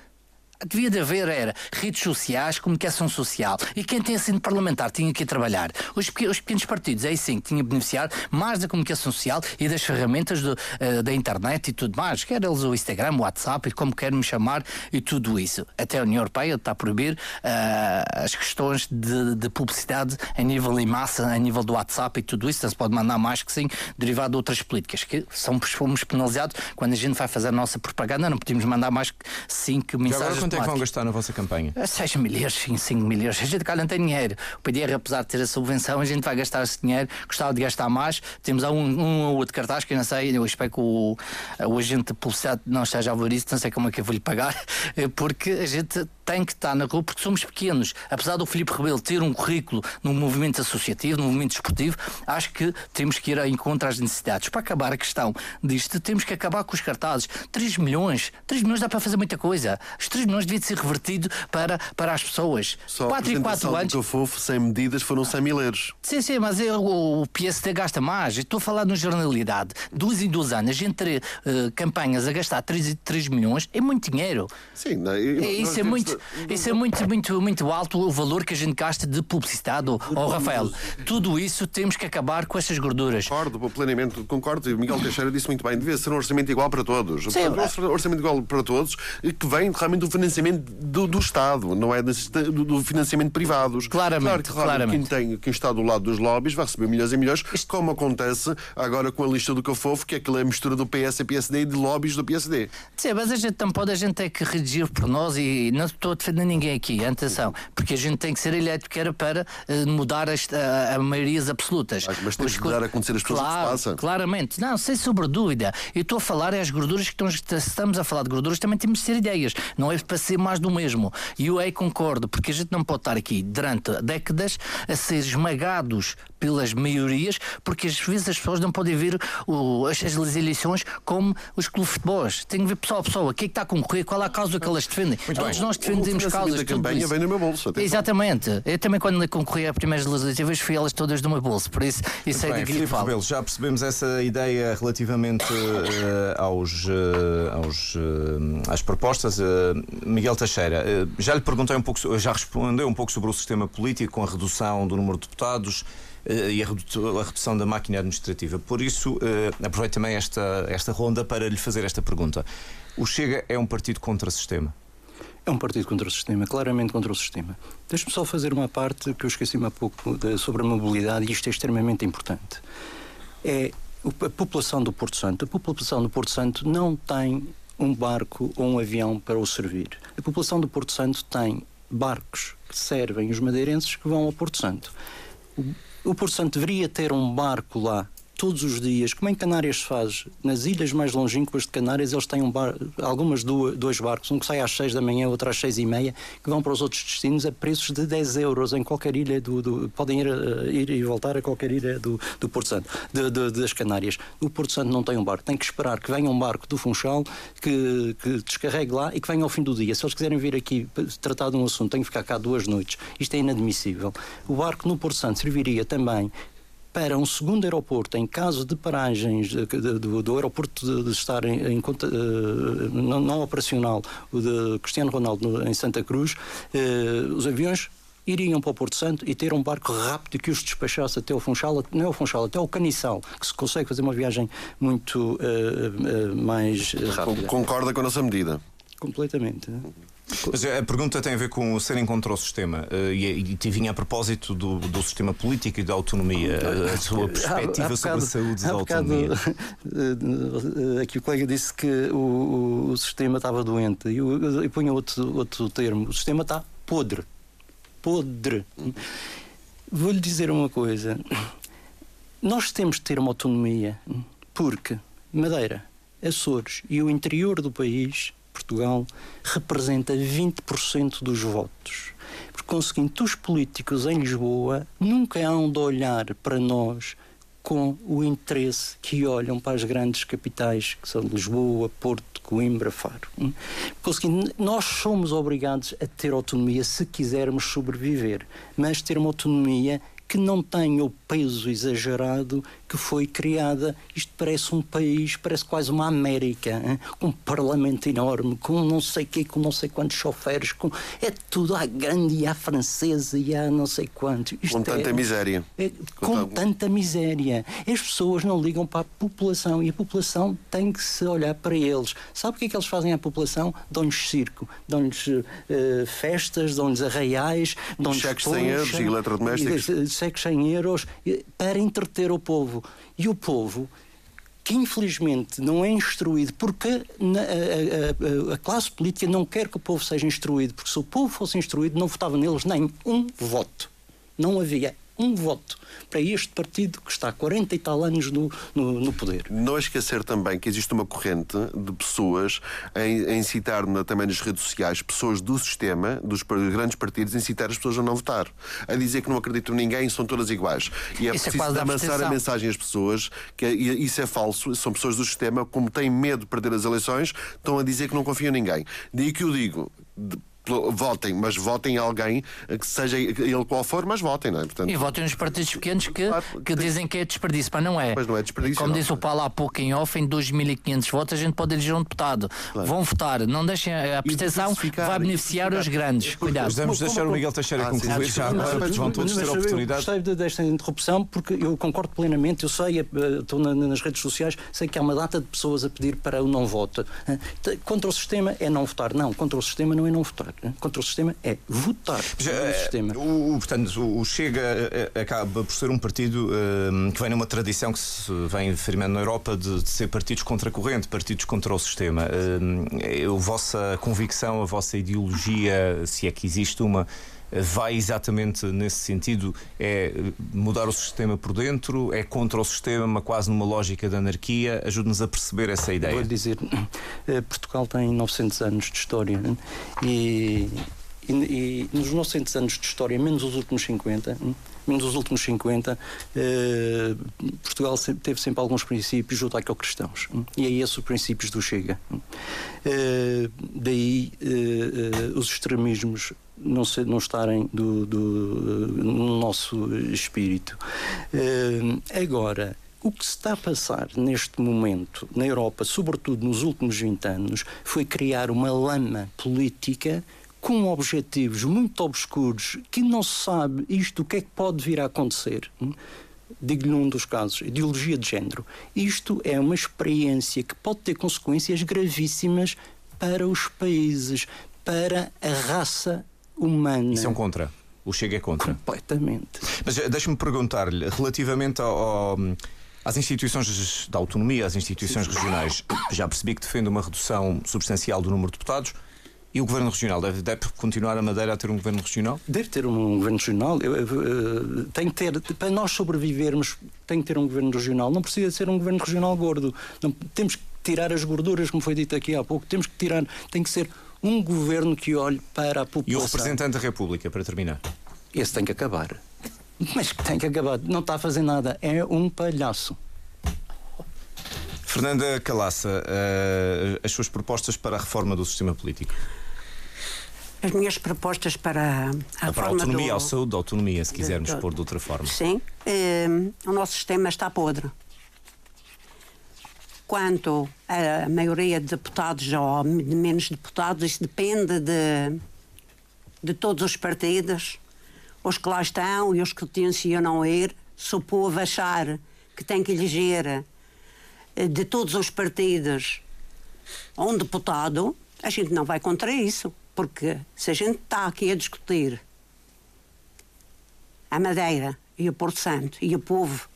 devia de haver era redes sociais, comunicação social. E quem tem assento parlamentar tinha que ir trabalhar. Os, os pequenos partidos, aí sim, que tinham beneficiar mais da comunicação social e das ferramentas do, uh, da internet e tudo mais. Quer eles o Instagram, o WhatsApp, e como querem me chamar, e tudo isso. Até a União Europeia está a proibir uh, as questões de, de, publicidade a nível em massa, a nível do WhatsApp e tudo isso. Não se pode mandar mais que sim, derivado de outras políticas, que são, fomos penalizados quando a gente vai fazer a nossa propaganda, não podemos mandar mais que cinco mensagens quanto é que vão gastar na vossa campanha? 6 milhões, 5 milhões. A gente cá não tem dinheiro. O PDR, apesar de ter a subvenção, a gente vai gastar esse dinheiro. Gostava de gastar mais. Temos um, um ou outro cartaz que eu não sei. Eu espero que o, o agente de publicidade não esteja a ver isso. Não sei como é que eu vou lhe pagar. Porque a gente tem que estar na rua porque somos pequenos. Apesar do Filipe Rebelo ter um currículo no movimento associativo, no movimento esportivo, acho que temos que ir ao encontro às necessidades. Para acabar a questão disto, temos que acabar com os cartazes. 3 milhões. 3 milhões dá para fazer muita coisa. Os 3 milhões devia ser revertido para, para as pessoas. Só 4 e 4 anos. que fofo, sem medidas, foram 100 mil euros. Sim, sim, mas eu, o PSD gasta mais. Estou a falar na jornalidade. Duas em dois anos, ter uh, campanhas a gastar 3, 3 milhões é muito dinheiro. Sim, não, eu, é, isso é muito. Isso é muito, muito, muito alto o valor que a gente gasta de publicidade, oh, Rafael. Tudo isso temos que acabar com essas gorduras. Concordo, plenamente, concordo. E Miguel Teixeira disse muito bem, devia ser um orçamento igual para todos. Sim, um orçamento igual para todos que vem realmente do financiamento do, do Estado, não é do, do financiamento privados. Claramente, claro que, claramente. Quem, tem, quem está do lado dos lobbies vai receber milhões e milhões, Isto... como acontece agora com a lista do Cafofo, que é aquela mistura do PS e PSD e de lobbies do PSD. Sim, mas a gente não pode, a gente tem que redigir por nós e não estou a defender ninguém aqui, atenção, porque a gente tem que ser eleito que era para uh, mudar as, a, a maiorias absolutas. Mas, mas tem que mudar a acontecer as pessoas claro, que se passa. Claramente, não, sem sobre dúvida. Eu estou a falar é as gorduras que estão, estamos a falar de gorduras, também temos de ser ideias, não é para ser mais do mesmo. E eu aí concordo, porque a gente não pode estar aqui durante décadas a ser esmagados pelas maiorias, porque às vezes as pessoas não podem ver o, as, as, eleições como os clubes de futebol. Tem que ver pessoa a pessoa, o que é que está a concorrer, qual é a causa que elas defendem. Muito Todos bem. nós defendemos causas. A campanha vem no meu bolso. Atenção. Exatamente. Eu também, quando concorri a primeiras legislativas, fui elas todas do meu bolso. Por isso, isso Muito é daqui que falo. Rebelo, já percebemos essa ideia relativamente uh, aos, uh, aos, uh, às propostas. Miguel Teixeira, já lhe perguntei um pouco, já respondeu um pouco sobre o sistema político com a redução do número de deputados. E a redução da máquina administrativa. Por isso, aproveito também esta, esta ronda para lhe fazer esta pergunta. O Chega é um partido contra o sistema? É um partido contra o sistema, claramente contra o sistema. Deixe-me só fazer uma parte que eu esqueci-me há pouco de, sobre a mobilidade e isto é extremamente importante. É a população do Porto Santo. A população do Porto Santo não tem um barco ou um avião para o servir. A população do Porto Santo tem barcos que servem os madeirenses que vão ao Porto Santo o Porto Santo deveria ter um barco lá todos os dias, como em Canárias se faz, nas ilhas mais longínquas de Canárias, eles têm um bar, algumas duas, dois barcos, um que sai às 6 da manhã, outro às 6 e meia, que vão para os outros destinos a preços de 10 euros em qualquer ilha do. do podem ir, ir, e voltar a qualquer ilha do, do Porto Santo, de, de, das Canárias. O Porto Santo não tem um barco, tem que esperar que venha um barco do Funchal que, que descarregue lá e que venha ao fim do dia. Se eles quiserem vir aqui tratar de um assunto, têm que ficar cá duas noites. Isto é inadmissível. O barco no Porto Santo serviria também para um segundo aeroporto, em caso de paragens de, de, do, do, aeroporto de, estar em, em uh, não, não, operacional, o de Cristiano Ronaldo em Santa Cruz, uh, os aviões iriam para o Porto Santo e ter um barco rápido que os despachasse até o Funchal, não é o Funchal, até o Caniçal, que se consegue fazer uma viagem muito uh, mais rápida. Concorda com a nossa medida? Completamente. Mas a pergunta tem a ver com o serem contra o sistema uh, e, e vinha a propósito do, do, sistema político e da autonomia, a sua perspectiva sobre a saúde da autonomia. aqui o colega disse que o, o, sistema estava doente e eu, eu ponho outro, outro termo: o sistema está podre. Podre. Vou-lhe dizer uma coisa: nós temos de ter uma autonomia porque Madeira, Açores e o interior do país Portugal representa 20% dos votos. Por conseguinte, os políticos em Lisboa nunca hão de olhar para nós com o interesse que olham para as grandes capitais, que são Lisboa, Porto, Coimbra, Faro. Por conseguinte, nós somos obrigados a ter autonomia se quisermos sobreviver, mas ter uma autonomia que não tenha o peso exagerado que foi criada. Isto parece um país, parece quase uma América, hein? com um parlamento enorme, com não sei quê, com não sei quantos choferes, com... é tudo à grande e à francesa e à não sei quanto. Isto com tanta é... miséria. É... com, tanta miséria. As pessoas não ligam para a população e a população tem que se olhar para eles. Sabe o que é que eles fazem à população? Dão-lhes circo, dão-lhes uh, festas, dão-lhes arraiais, dão-lhes cheques sem euros e eletrodomésticos. Cheques sem euros para entreter o povo. E o povo que infelizmente não é instruído, porque a, a, a, classe política não quer que o povo seja instruído, porque se o povo fosse instruído não votava neles nem um voto. Não havia um voto para este partido que está há 40 e tal anos no, no, no poder. Não esquecer também que existe uma corrente de pessoas a, incitar na, também nas redes sociais, pessoas do sistema, dos grandes partidos, a incitar as pessoas a não votar. A dizer que não acreditam em ninguém, são todas iguais. E é isso é preciso é avançar a mensagem às pessoas que isso é falso, são pessoas do sistema, como têm medo de perder as eleições, estão a dizer que não confiam em ninguém. Daí que eu digo votem, mas votem alguém que seja ele qual for, mas votem, não é? Portanto, e votem nos partidos pequenos que, claro, que dizem que é desperdício, mas não é. Mas não é desperdício. Como não. disse o Paulo há pouco em off, em 2.500 votos a gente pode eleger um deputado. Claro. Vão votar, não deixem a abstenção, vai beneficiar os grandes. Cuidado. Vamos deixar o Miguel Teixeira ah, concluir já agora, porque vão todos ter a oportunidade. Eu gostei desta interrupção porque eu concordo plenamente, eu sei, eh, estou nas redes sociais, sei que há uma data de pessoas a pedir para o não voto. Eh, contra o sistema é não votar. Não, contra o sistema não é não votar. Eh, contra o sistema é votar no é, sistema. O, portanto, o Chega é, acaba por ser um partido que vem numa tradição que se vem firmando na Europa de, de ser partidos contra a corrente, partidos contra o sistema. A vossa convicção, a vossa ideologia, se é que existe uma, vai exatamente nesse sentido? É mudar o sistema por dentro? É contra o sistema, quase numa lógica de anarquia? Ajude-nos a perceber essa ideia. Vou dizer, eh, Portugal tem 900 anos de história e e, e, nos 900 anos de história, menos os últimos 50, hum, menos os últimos 50, eh, Portugal teve sempre alguns princípios judaico-cristãos. Hum, e é esses os princípios do Chega. Hum. Eh, daí eh, eh, os extremismos não, se, não estarem do, do, no nosso espírito. Eh, agora, o que se está a passar neste momento na Europa, sobretudo nos últimos 20 anos, foi criar uma lama política com objetivos muito obscuros que não se sabe isto o que é que pode vir a acontecer. Digo-lhe num dos casos, ideologia de género. Isto é uma experiência que pode ter consequências gravíssimas para os países, para a raça humana. Isso é um contra. O Chega é contra. Completamente. Mas eh, deixe-me perguntar-lhe, relativamente ao, ao às instituições da autonomia, às instituições regionais, já percebi que defende uma redução substancial do número de deputados E o Governo Regional deve, deve, continuar a Madeira a ter um Governo Regional? Deve ter um Governo Regional. Eu, eu, eu, tem que ter, para nós sobrevivermos, tem que ter um Governo Regional. Não precisa ser um Governo Regional gordo. Não, temos que tirar as gorduras, como foi dito aqui há pouco. Temos que tirar, tem que ser um Governo que olhe para a população. E o representante da República, para terminar? Esse tem que acabar. Mas tem que acabar. Não está a fazer nada. É um palhaço. Fernanda Calaça, uh, as suas propostas para a reforma do sistema político? As minhas propostas para a, a para a autonomia, do, ao saúde da autonomia, se quisermos do, pôr de outra forma. Sim. Uh, o nosso sistema está podre. Quanto a maioria de deputados ou de menos deputados, isso depende de, de todos os partidos, os que lá estão e os que tencionam ir. Se o povo achar que tem que eleger eh, de todos os partidos um deputado, a gente não vai contra isso. Porque se a gente está aqui a discutir a Madeira e o Porto Santo e o povo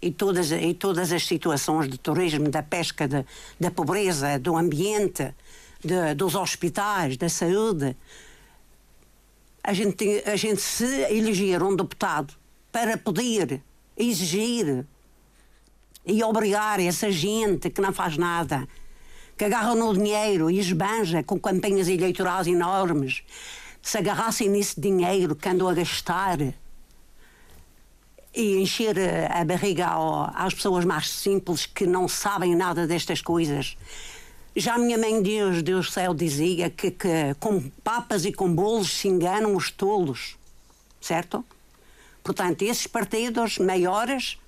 e todas, e todas as situações de turismo, da pesca, de, da pobreza, do ambiente, de, dos hospitais, da saúde, a gente, a gente se eleger um deputado para poder exigir e obrigar essa gente que não faz nada, que agarra no dinheiro e esbanja com campanhas eleitorais enormes, se agarrassem nesse dinheiro que andam a gastar e encher a barriga às pessoas mais simples que não sabem nada destas coisas. Já a minha mãe Deus, Deus céu, dizia que, que com papas e com bolos se enganam os tolos, certo? Portanto, esses partidos maiores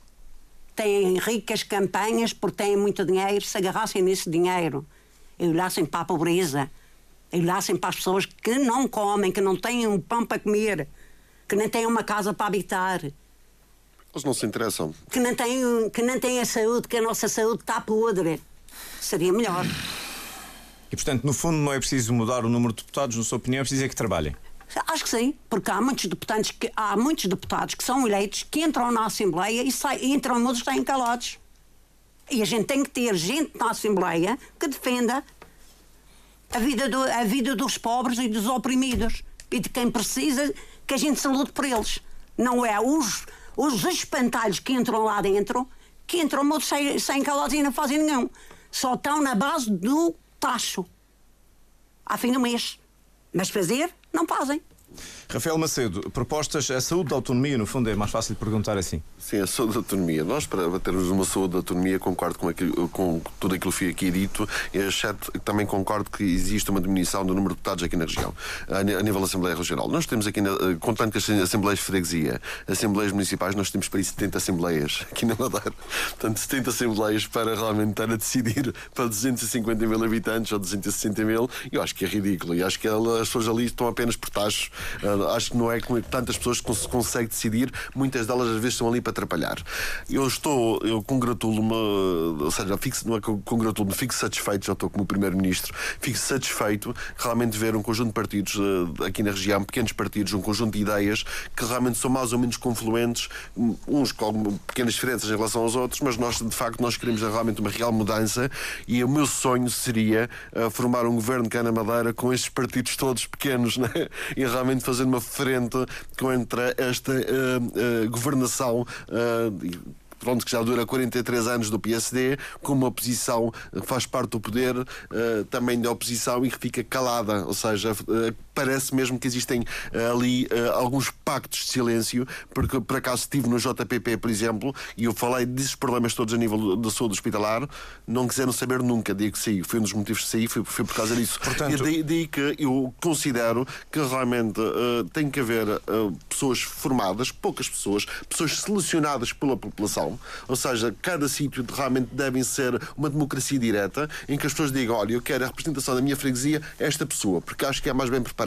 têm ricas campanhas porque têm muito dinheiro, se agarrassem nesse dinheiro e olhassem para a pobreza, e olhassem para as pessoas que não comem, que não têm um pão para comer, que nem têm uma casa para habitar. Eles não se interessam. Que não têm, que não têm a saúde, que a nossa saúde está podre. Seria melhor. E, portanto, no fundo, não é preciso mudar o número de deputados, na sua opinião, é preciso é que trabalhem. Acho que sim, porque há muitos deputados que, há muitos deputados que são eleitos que entram na Assembleia e, saem, entram muitos que estão calados. E a gente tem que ter gente na Assembleia que defenda a vida, do, a vida dos pobres e dos oprimidos e de quem precisa que a gente se lute por eles. Não é os, os espantalhos que entram lá dentro que entram muitos sem, sem calados e não fazem nenhum. Só estão na base do tacho. À fim do mês. Mas fazer, não fazem. Rafael Macedo, propostas, a saúde da autonomia, no fundo, é mais fácil perguntar assim. Sim, a saúde da autonomia. Nós, para termos uma saúde da autonomia, concordo com, aquilo, com tudo aquilo que foi aqui dito, exceto também concordo que existe uma diminuição do número de deputados aqui na região, a, nível da Assembleia Regional. Nós temos aqui, eh, contando que as Assembleias de Freguesia, Assembleias Municipais, nós temos para isso 70 Assembleias aqui na Madeira. Portanto, 70 Assembleias para realmente estar a decidir para 250 mil habitantes ou 260 mil, eu acho que é ridículo. E acho que as pessoas ali estão apenas por taxos. Eh, acho que não é com tantas pessoas que se consegue decidir, muitas delas às vezes estão ali para atrapalhar. Eu estou, eu congratulo-me, ou seja, fico, não é congratulo-me, fico satisfeito, já estou como Primeiro-Ministro, fico satisfeito realmente ver um conjunto de partidos uh, aqui na região, pequenos partidos, um conjunto de ideias que realmente são mais ou menos confluentes, uns com pequenas diferenças em relação aos outros, mas nós, de facto, nós queremos realmente uma real mudança e o meu sonho seria uh, formar um governo cá na Madeira com estes partidos todos pequenos, né? e realmente fazer uma frente contra esta uh, uh, governação uh, pronto, que já dura 43 anos do PSD, com uma oposição que faz parte do poder também da oposição e que fica calada. Ou seja, parece mesmo que existem uh, ali alguns pactos de silêncio, porque por acaso estive no JPP, por exemplo, e eu falei desses problemas todos a nível da saúde hospitalar, não quiseram saber nunca, digo que saí. Foi um dos motivos de sair, foi, foi por causa disso. Portanto... E daí, daí, que eu considero que realmente tem que haver pessoas formadas, poucas pessoas, pessoas selecionadas pela população ou seja, cada sítio realmente deve ser uma democracia direta, em que as pessoas digam: olha, eu quero a representação da minha freguesia esta pessoa, porque acho que é mais bem preparada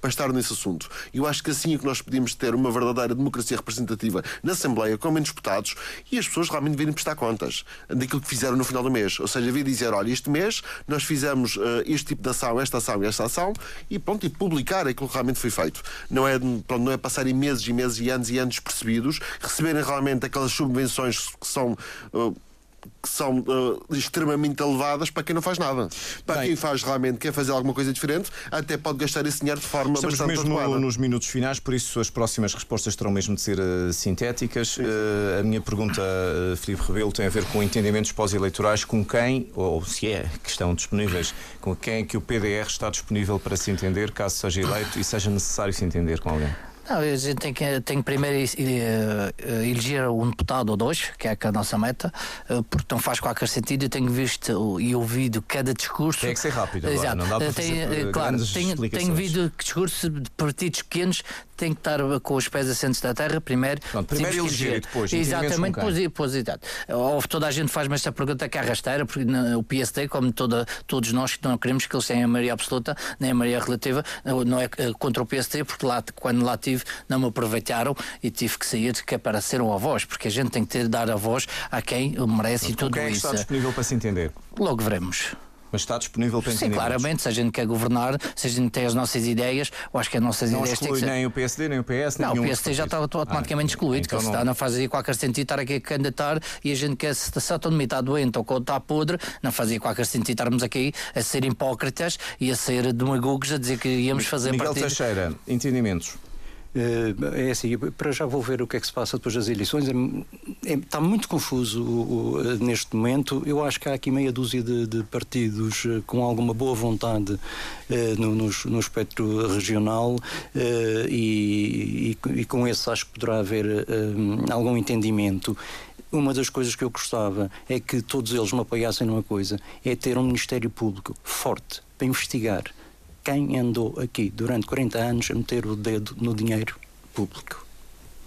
para estar nesse assunto. E eu acho que assim é que nós podemos ter uma verdadeira democracia representativa na Assembleia, com menos deputados, e as pessoas realmente virem prestar contas daquilo que fizeram no final do mês. Ou seja, vir dizer: olha, este mês nós fizemos uh, este tipo de ação, esta ação e esta ação, e pronto, e publicar aquilo que realmente foi feito. Não é, pronto, não é passarem meses e meses e anos e anos percebidos, receberem realmente aquelas subvenções que são. Uh, que são uh, extremamente elevadas para quem não faz nada. Para Bem, quem faz realmente, quer fazer alguma coisa diferente, até pode gastar esse dinheiro de forma Estamos bastante mesmo no, nos minutos finais, por isso as próximas respostas terão mesmo de ser uh, sintéticas. Uh, a minha pergunta, uh, Filipe Rebelo, tem a ver com entendimentos pós-eleitorais com quem, ou se é que estão disponíveis, com quem é que o PDR está disponível para se entender, caso seja eleito e seja necessário se entender com alguém. Não, a gente tem que, tem que primeiro eh, eh, eleger um deputado ou dois, que é a nossa meta, eh, porque não faz qualquer sentido. Eu tenho visto e ouvido cada discurso. Tem que ser rápido agora, Exato. não dá para Tem, fazer, eh, claro, tenho, tenho ouvido discurso de partidos pequenos têm que estar com os pés assentos da terra primeiro. Pronto, primeiro eleger e depois Exatamente, pois, exato. Toda a gente faz-me esta pergunta que é rasteira, porque o PSD, como toda, todos nós que não queremos que eles tenham a maioria absoluta, nem a maioria relativa, não é eh, contra o PSD, porque lá, quando lá tive, não me aproveitaram e tive que sair que é para ser um avós, porque a gente tem que ter, dar a voz a quem merece e Com tudo quem é que isso. está disponível para se entender? Logo veremos. Mas está disponível para Sim, entender. claramente, se a gente quer governar, se a gente tem as nossas ideias, eu acho que as nossas Não ideias têm que exclui ser. nem o PSD, nem o PS, nem Não, o PSD já está partido. automaticamente Ah, excluído, então que não- está, não fazia qualquer sentido estar aqui a candidatar e a gente quer se a autonomia está doente ou que está podre, não fazia qualquer sentido estarmos aqui a ser hipócritas e a ser demagogos a dizer que íamos fazer Miguel partido. Teixeira, entendimentos. Eh, É assim, para já vou ver o que é que se passa depois das eleições. É- é- está muito confuso o- o- neste momento. Eu acho que há aqui meia dúzia de, de partidos eh, com alguma boa vontade eh, no, no, no espectro regional eh, e, e- e com esse acho que poderá haver eh, algum entendimento. Uma das coisas que eu gostava é que todos eles me apoiassem numa coisa: é ter um Ministério Público forte para investigar quem andou aqui durante 40 anos a meter o dedo no dinheiro público.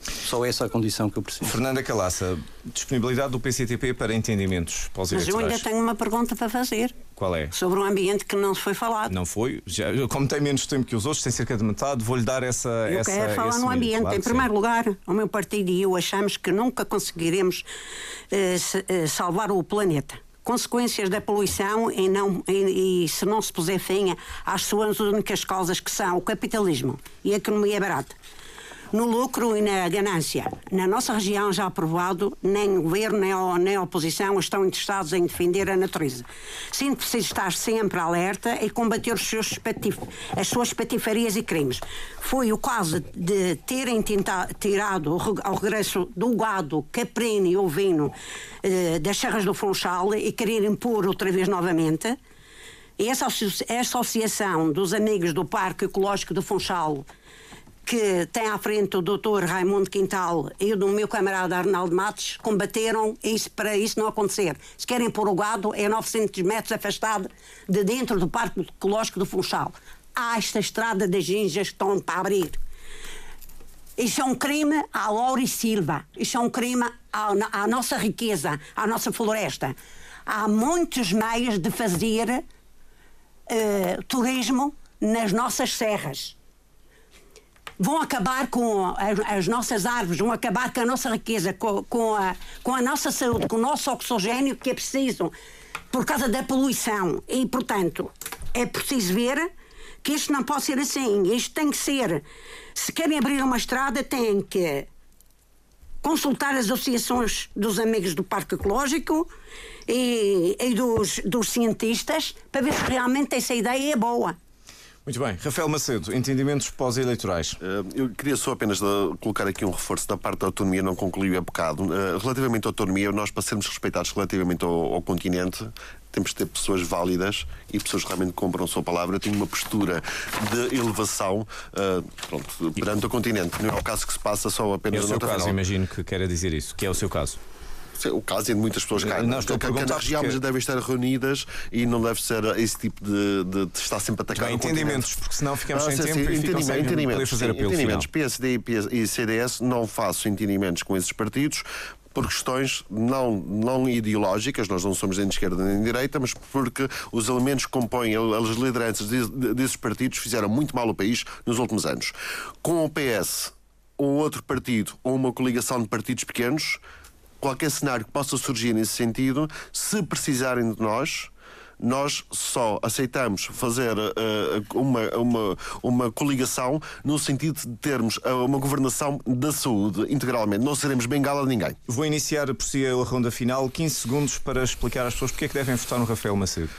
Só essa é a condição que eu preciso. Fernanda Calaça, disponibilidade do PCTP para entendimentos Mas eu pós-eleitorais. ainda tenho uma pergunta para fazer Qual é? sobre um ambiente que não se foi falado. Não foi? Já, como tem menos tempo que os outros, tem cerca de metade, vou-lhe dar essa. Eu essa quero falar minuto, ambiente. claro em sim. primeiro lugar, o meu partido e eu achamos que nunca conseguiremos se- eh, salvar o planeta. Consequências da poluição e, não, e, e se não se puser fim às suas únicas causas que são o capitalismo e a economia barata. No lucro e na ganância. Na nossa região já aprovado, nem o governo nem a, nem a oposição estão interessados em defender a natureza. Sinto preciso estar sempre alerta e combater os seus as suas patifarias e crimes. Foi o caso de terem tenta- tirado ao regresso do gado, caprino e ovino eh, das Serras do Funchal e quererem pôr outra vez novamente. E essa associação dos amigos do Parque Ecológico do Funchal que tem à frente o Dr. Raimundo Quintal e o meu camarada Arnaldo Matos, combateram isso para isso não acontecer. Se querem pôr o gado, é 900 metros afastado de dentro do Parque Ecológico do Funchal. Há esta estrada das ginjas que estão para abrir. Isso é um crime à Laura e Silva. Isso é um crime à, à nossa riqueza, à nossa floresta. Há muitos meios de fazer eh, turismo nas nossas serras vão acabar com as, as nossas árvores, vão acabar com a nossa riqueza, com, com a, com a nossa saúde, com o nosso oxigênio que é preciso por causa da poluição. E, portanto, é preciso ver que isto não pode ser assim. Isto tem que ser. Se querem abrir uma estrada, têm que consultar as associações dos amigos do Parque Ecológico e, e dos, dos cientistas para ver se realmente essa ideia é boa. Muito bem. Rafael Macedo, entendimentos pós-eleitorais. Eh, Eu queria só apenas colocar aqui um reforço da parte da autonomia, não concluí há bocado. Eh, Relativamente à autonomia, nós para sermos respeitados relativamente ao, ao continente, temos de ter pessoas válidas e pessoas que realmente compram a sua palavra. Eu tenho uma postura de elevação eh, pronto, perante o continente. Não é o caso que se passa só É apenas o na seu nota caso, final. imagino que queira dizer isso, que é o seu caso. O caso é de muitas pessoas cá. Não, estou a perguntar na região porque- mas devem estar reunidas e não deve ser esse tipo de, de, de estar sempre a atacar Bem, entendimentos, porque senão ficamos sem sim, tempo sim, e ficam sem entendimentos, fazer sim, apelo entendimentos. PSD e CDS não faço entendimentos com esses partidos por questões não, não ideológicas, nós não somos nem de esquerda nem de direita, mas porque os elementos que compõem as lideranças de- de- desses partidos fizeram muito mal ao país nos últimos anos. Com o PS ou outro partido ou uma coligação de partidos pequenos, qualquer cenário que possa surgir nesse sentido, se precisarem de nós, nós só aceitamos fazer uh, uma, uma, uma coligação no sentido de termos uma governação da saúde integralmente. Não seremos bengala de ninguém. Vou iniciar por si a ronda final. 15 segundos para explicar às pessoas porque é que devem votar no Rafael Macedo.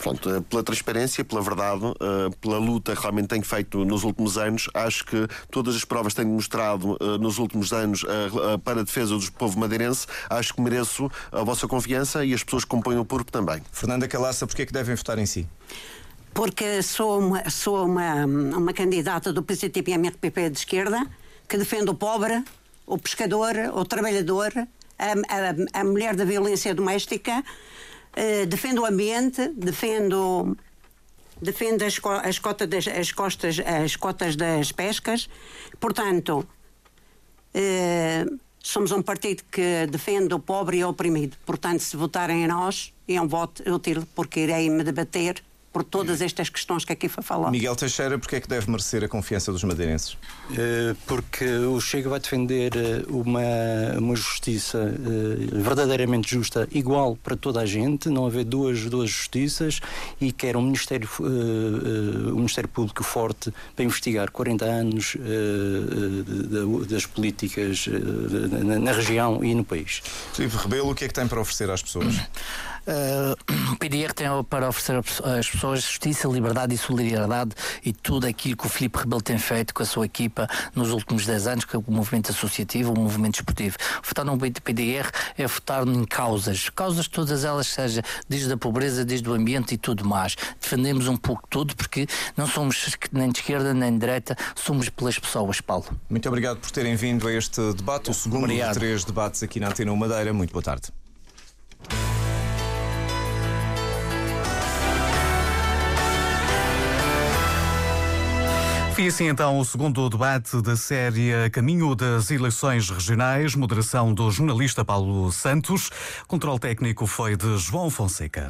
Pronto, eh, pela transparência, pela verdade, eh, pela luta que realmente tenho feito nos últimos anos, acho que todas as provas que tenho mostrado eh, nos últimos anos para a defesa do povo madeirense, acho que mereço a vossa confiança e as pessoas que compõem o PURP também. Fernanda Calaça, porquê é que devem votar em si? Porque sou uma, sou uma, uma candidata do PCTP MRPP de esquerda que defende o pobre, o pescador, o trabalhador, a, a, a mulher da violência doméstica eh, defendo o ambiente, defendo defendo as, as, cotas das, as, costas, as cotas das pescas. Portanto, eh, somos um partido que defende o pobre e o oprimido. Portanto, se votarem a nós, é um voto útil, porque irei me debater por todas estas questões que aqui foi falado. Miguel Teixeira, porque é que deve merecer a confiança dos madeirenses? Eh, porque o Chega vai defender eh, uma, uma justiça eh, verdadeiramente justa, igual para toda a gente, não haver duas, duas justiças e quer um Ministério, um Ministério Público forte para investigar 40 anos das políticas na região e no país. Filipe Rebelo, o que é que tem para oferecer às pessoas? o PDR tem para oferecer às pessoas justiça, liberdade e solidariedade e tudo aquilo que o Filipe Rebelo tem feito com a sua equipa nos últimos 10 anos, que é o movimento associativo, o movimento esportivo. Votar no PDR é votar em causas, causas todas elas, seja desde a pobreza, desde o ambiente e tudo mais. Defendemos um pouco tudo porque não somos nem de esquerda nem de direita, somos pelas pessoas, Paulo. Muito obrigado por terem vindo a este debate, o segundo obrigado. de três debates aqui na Antena Madeira. Muito boa tarde. E assim então o segundo debate da série Caminho das Eleições Regionais, moderação do jornalista Paulo Santos. Controle técnico foi de João Fonseca.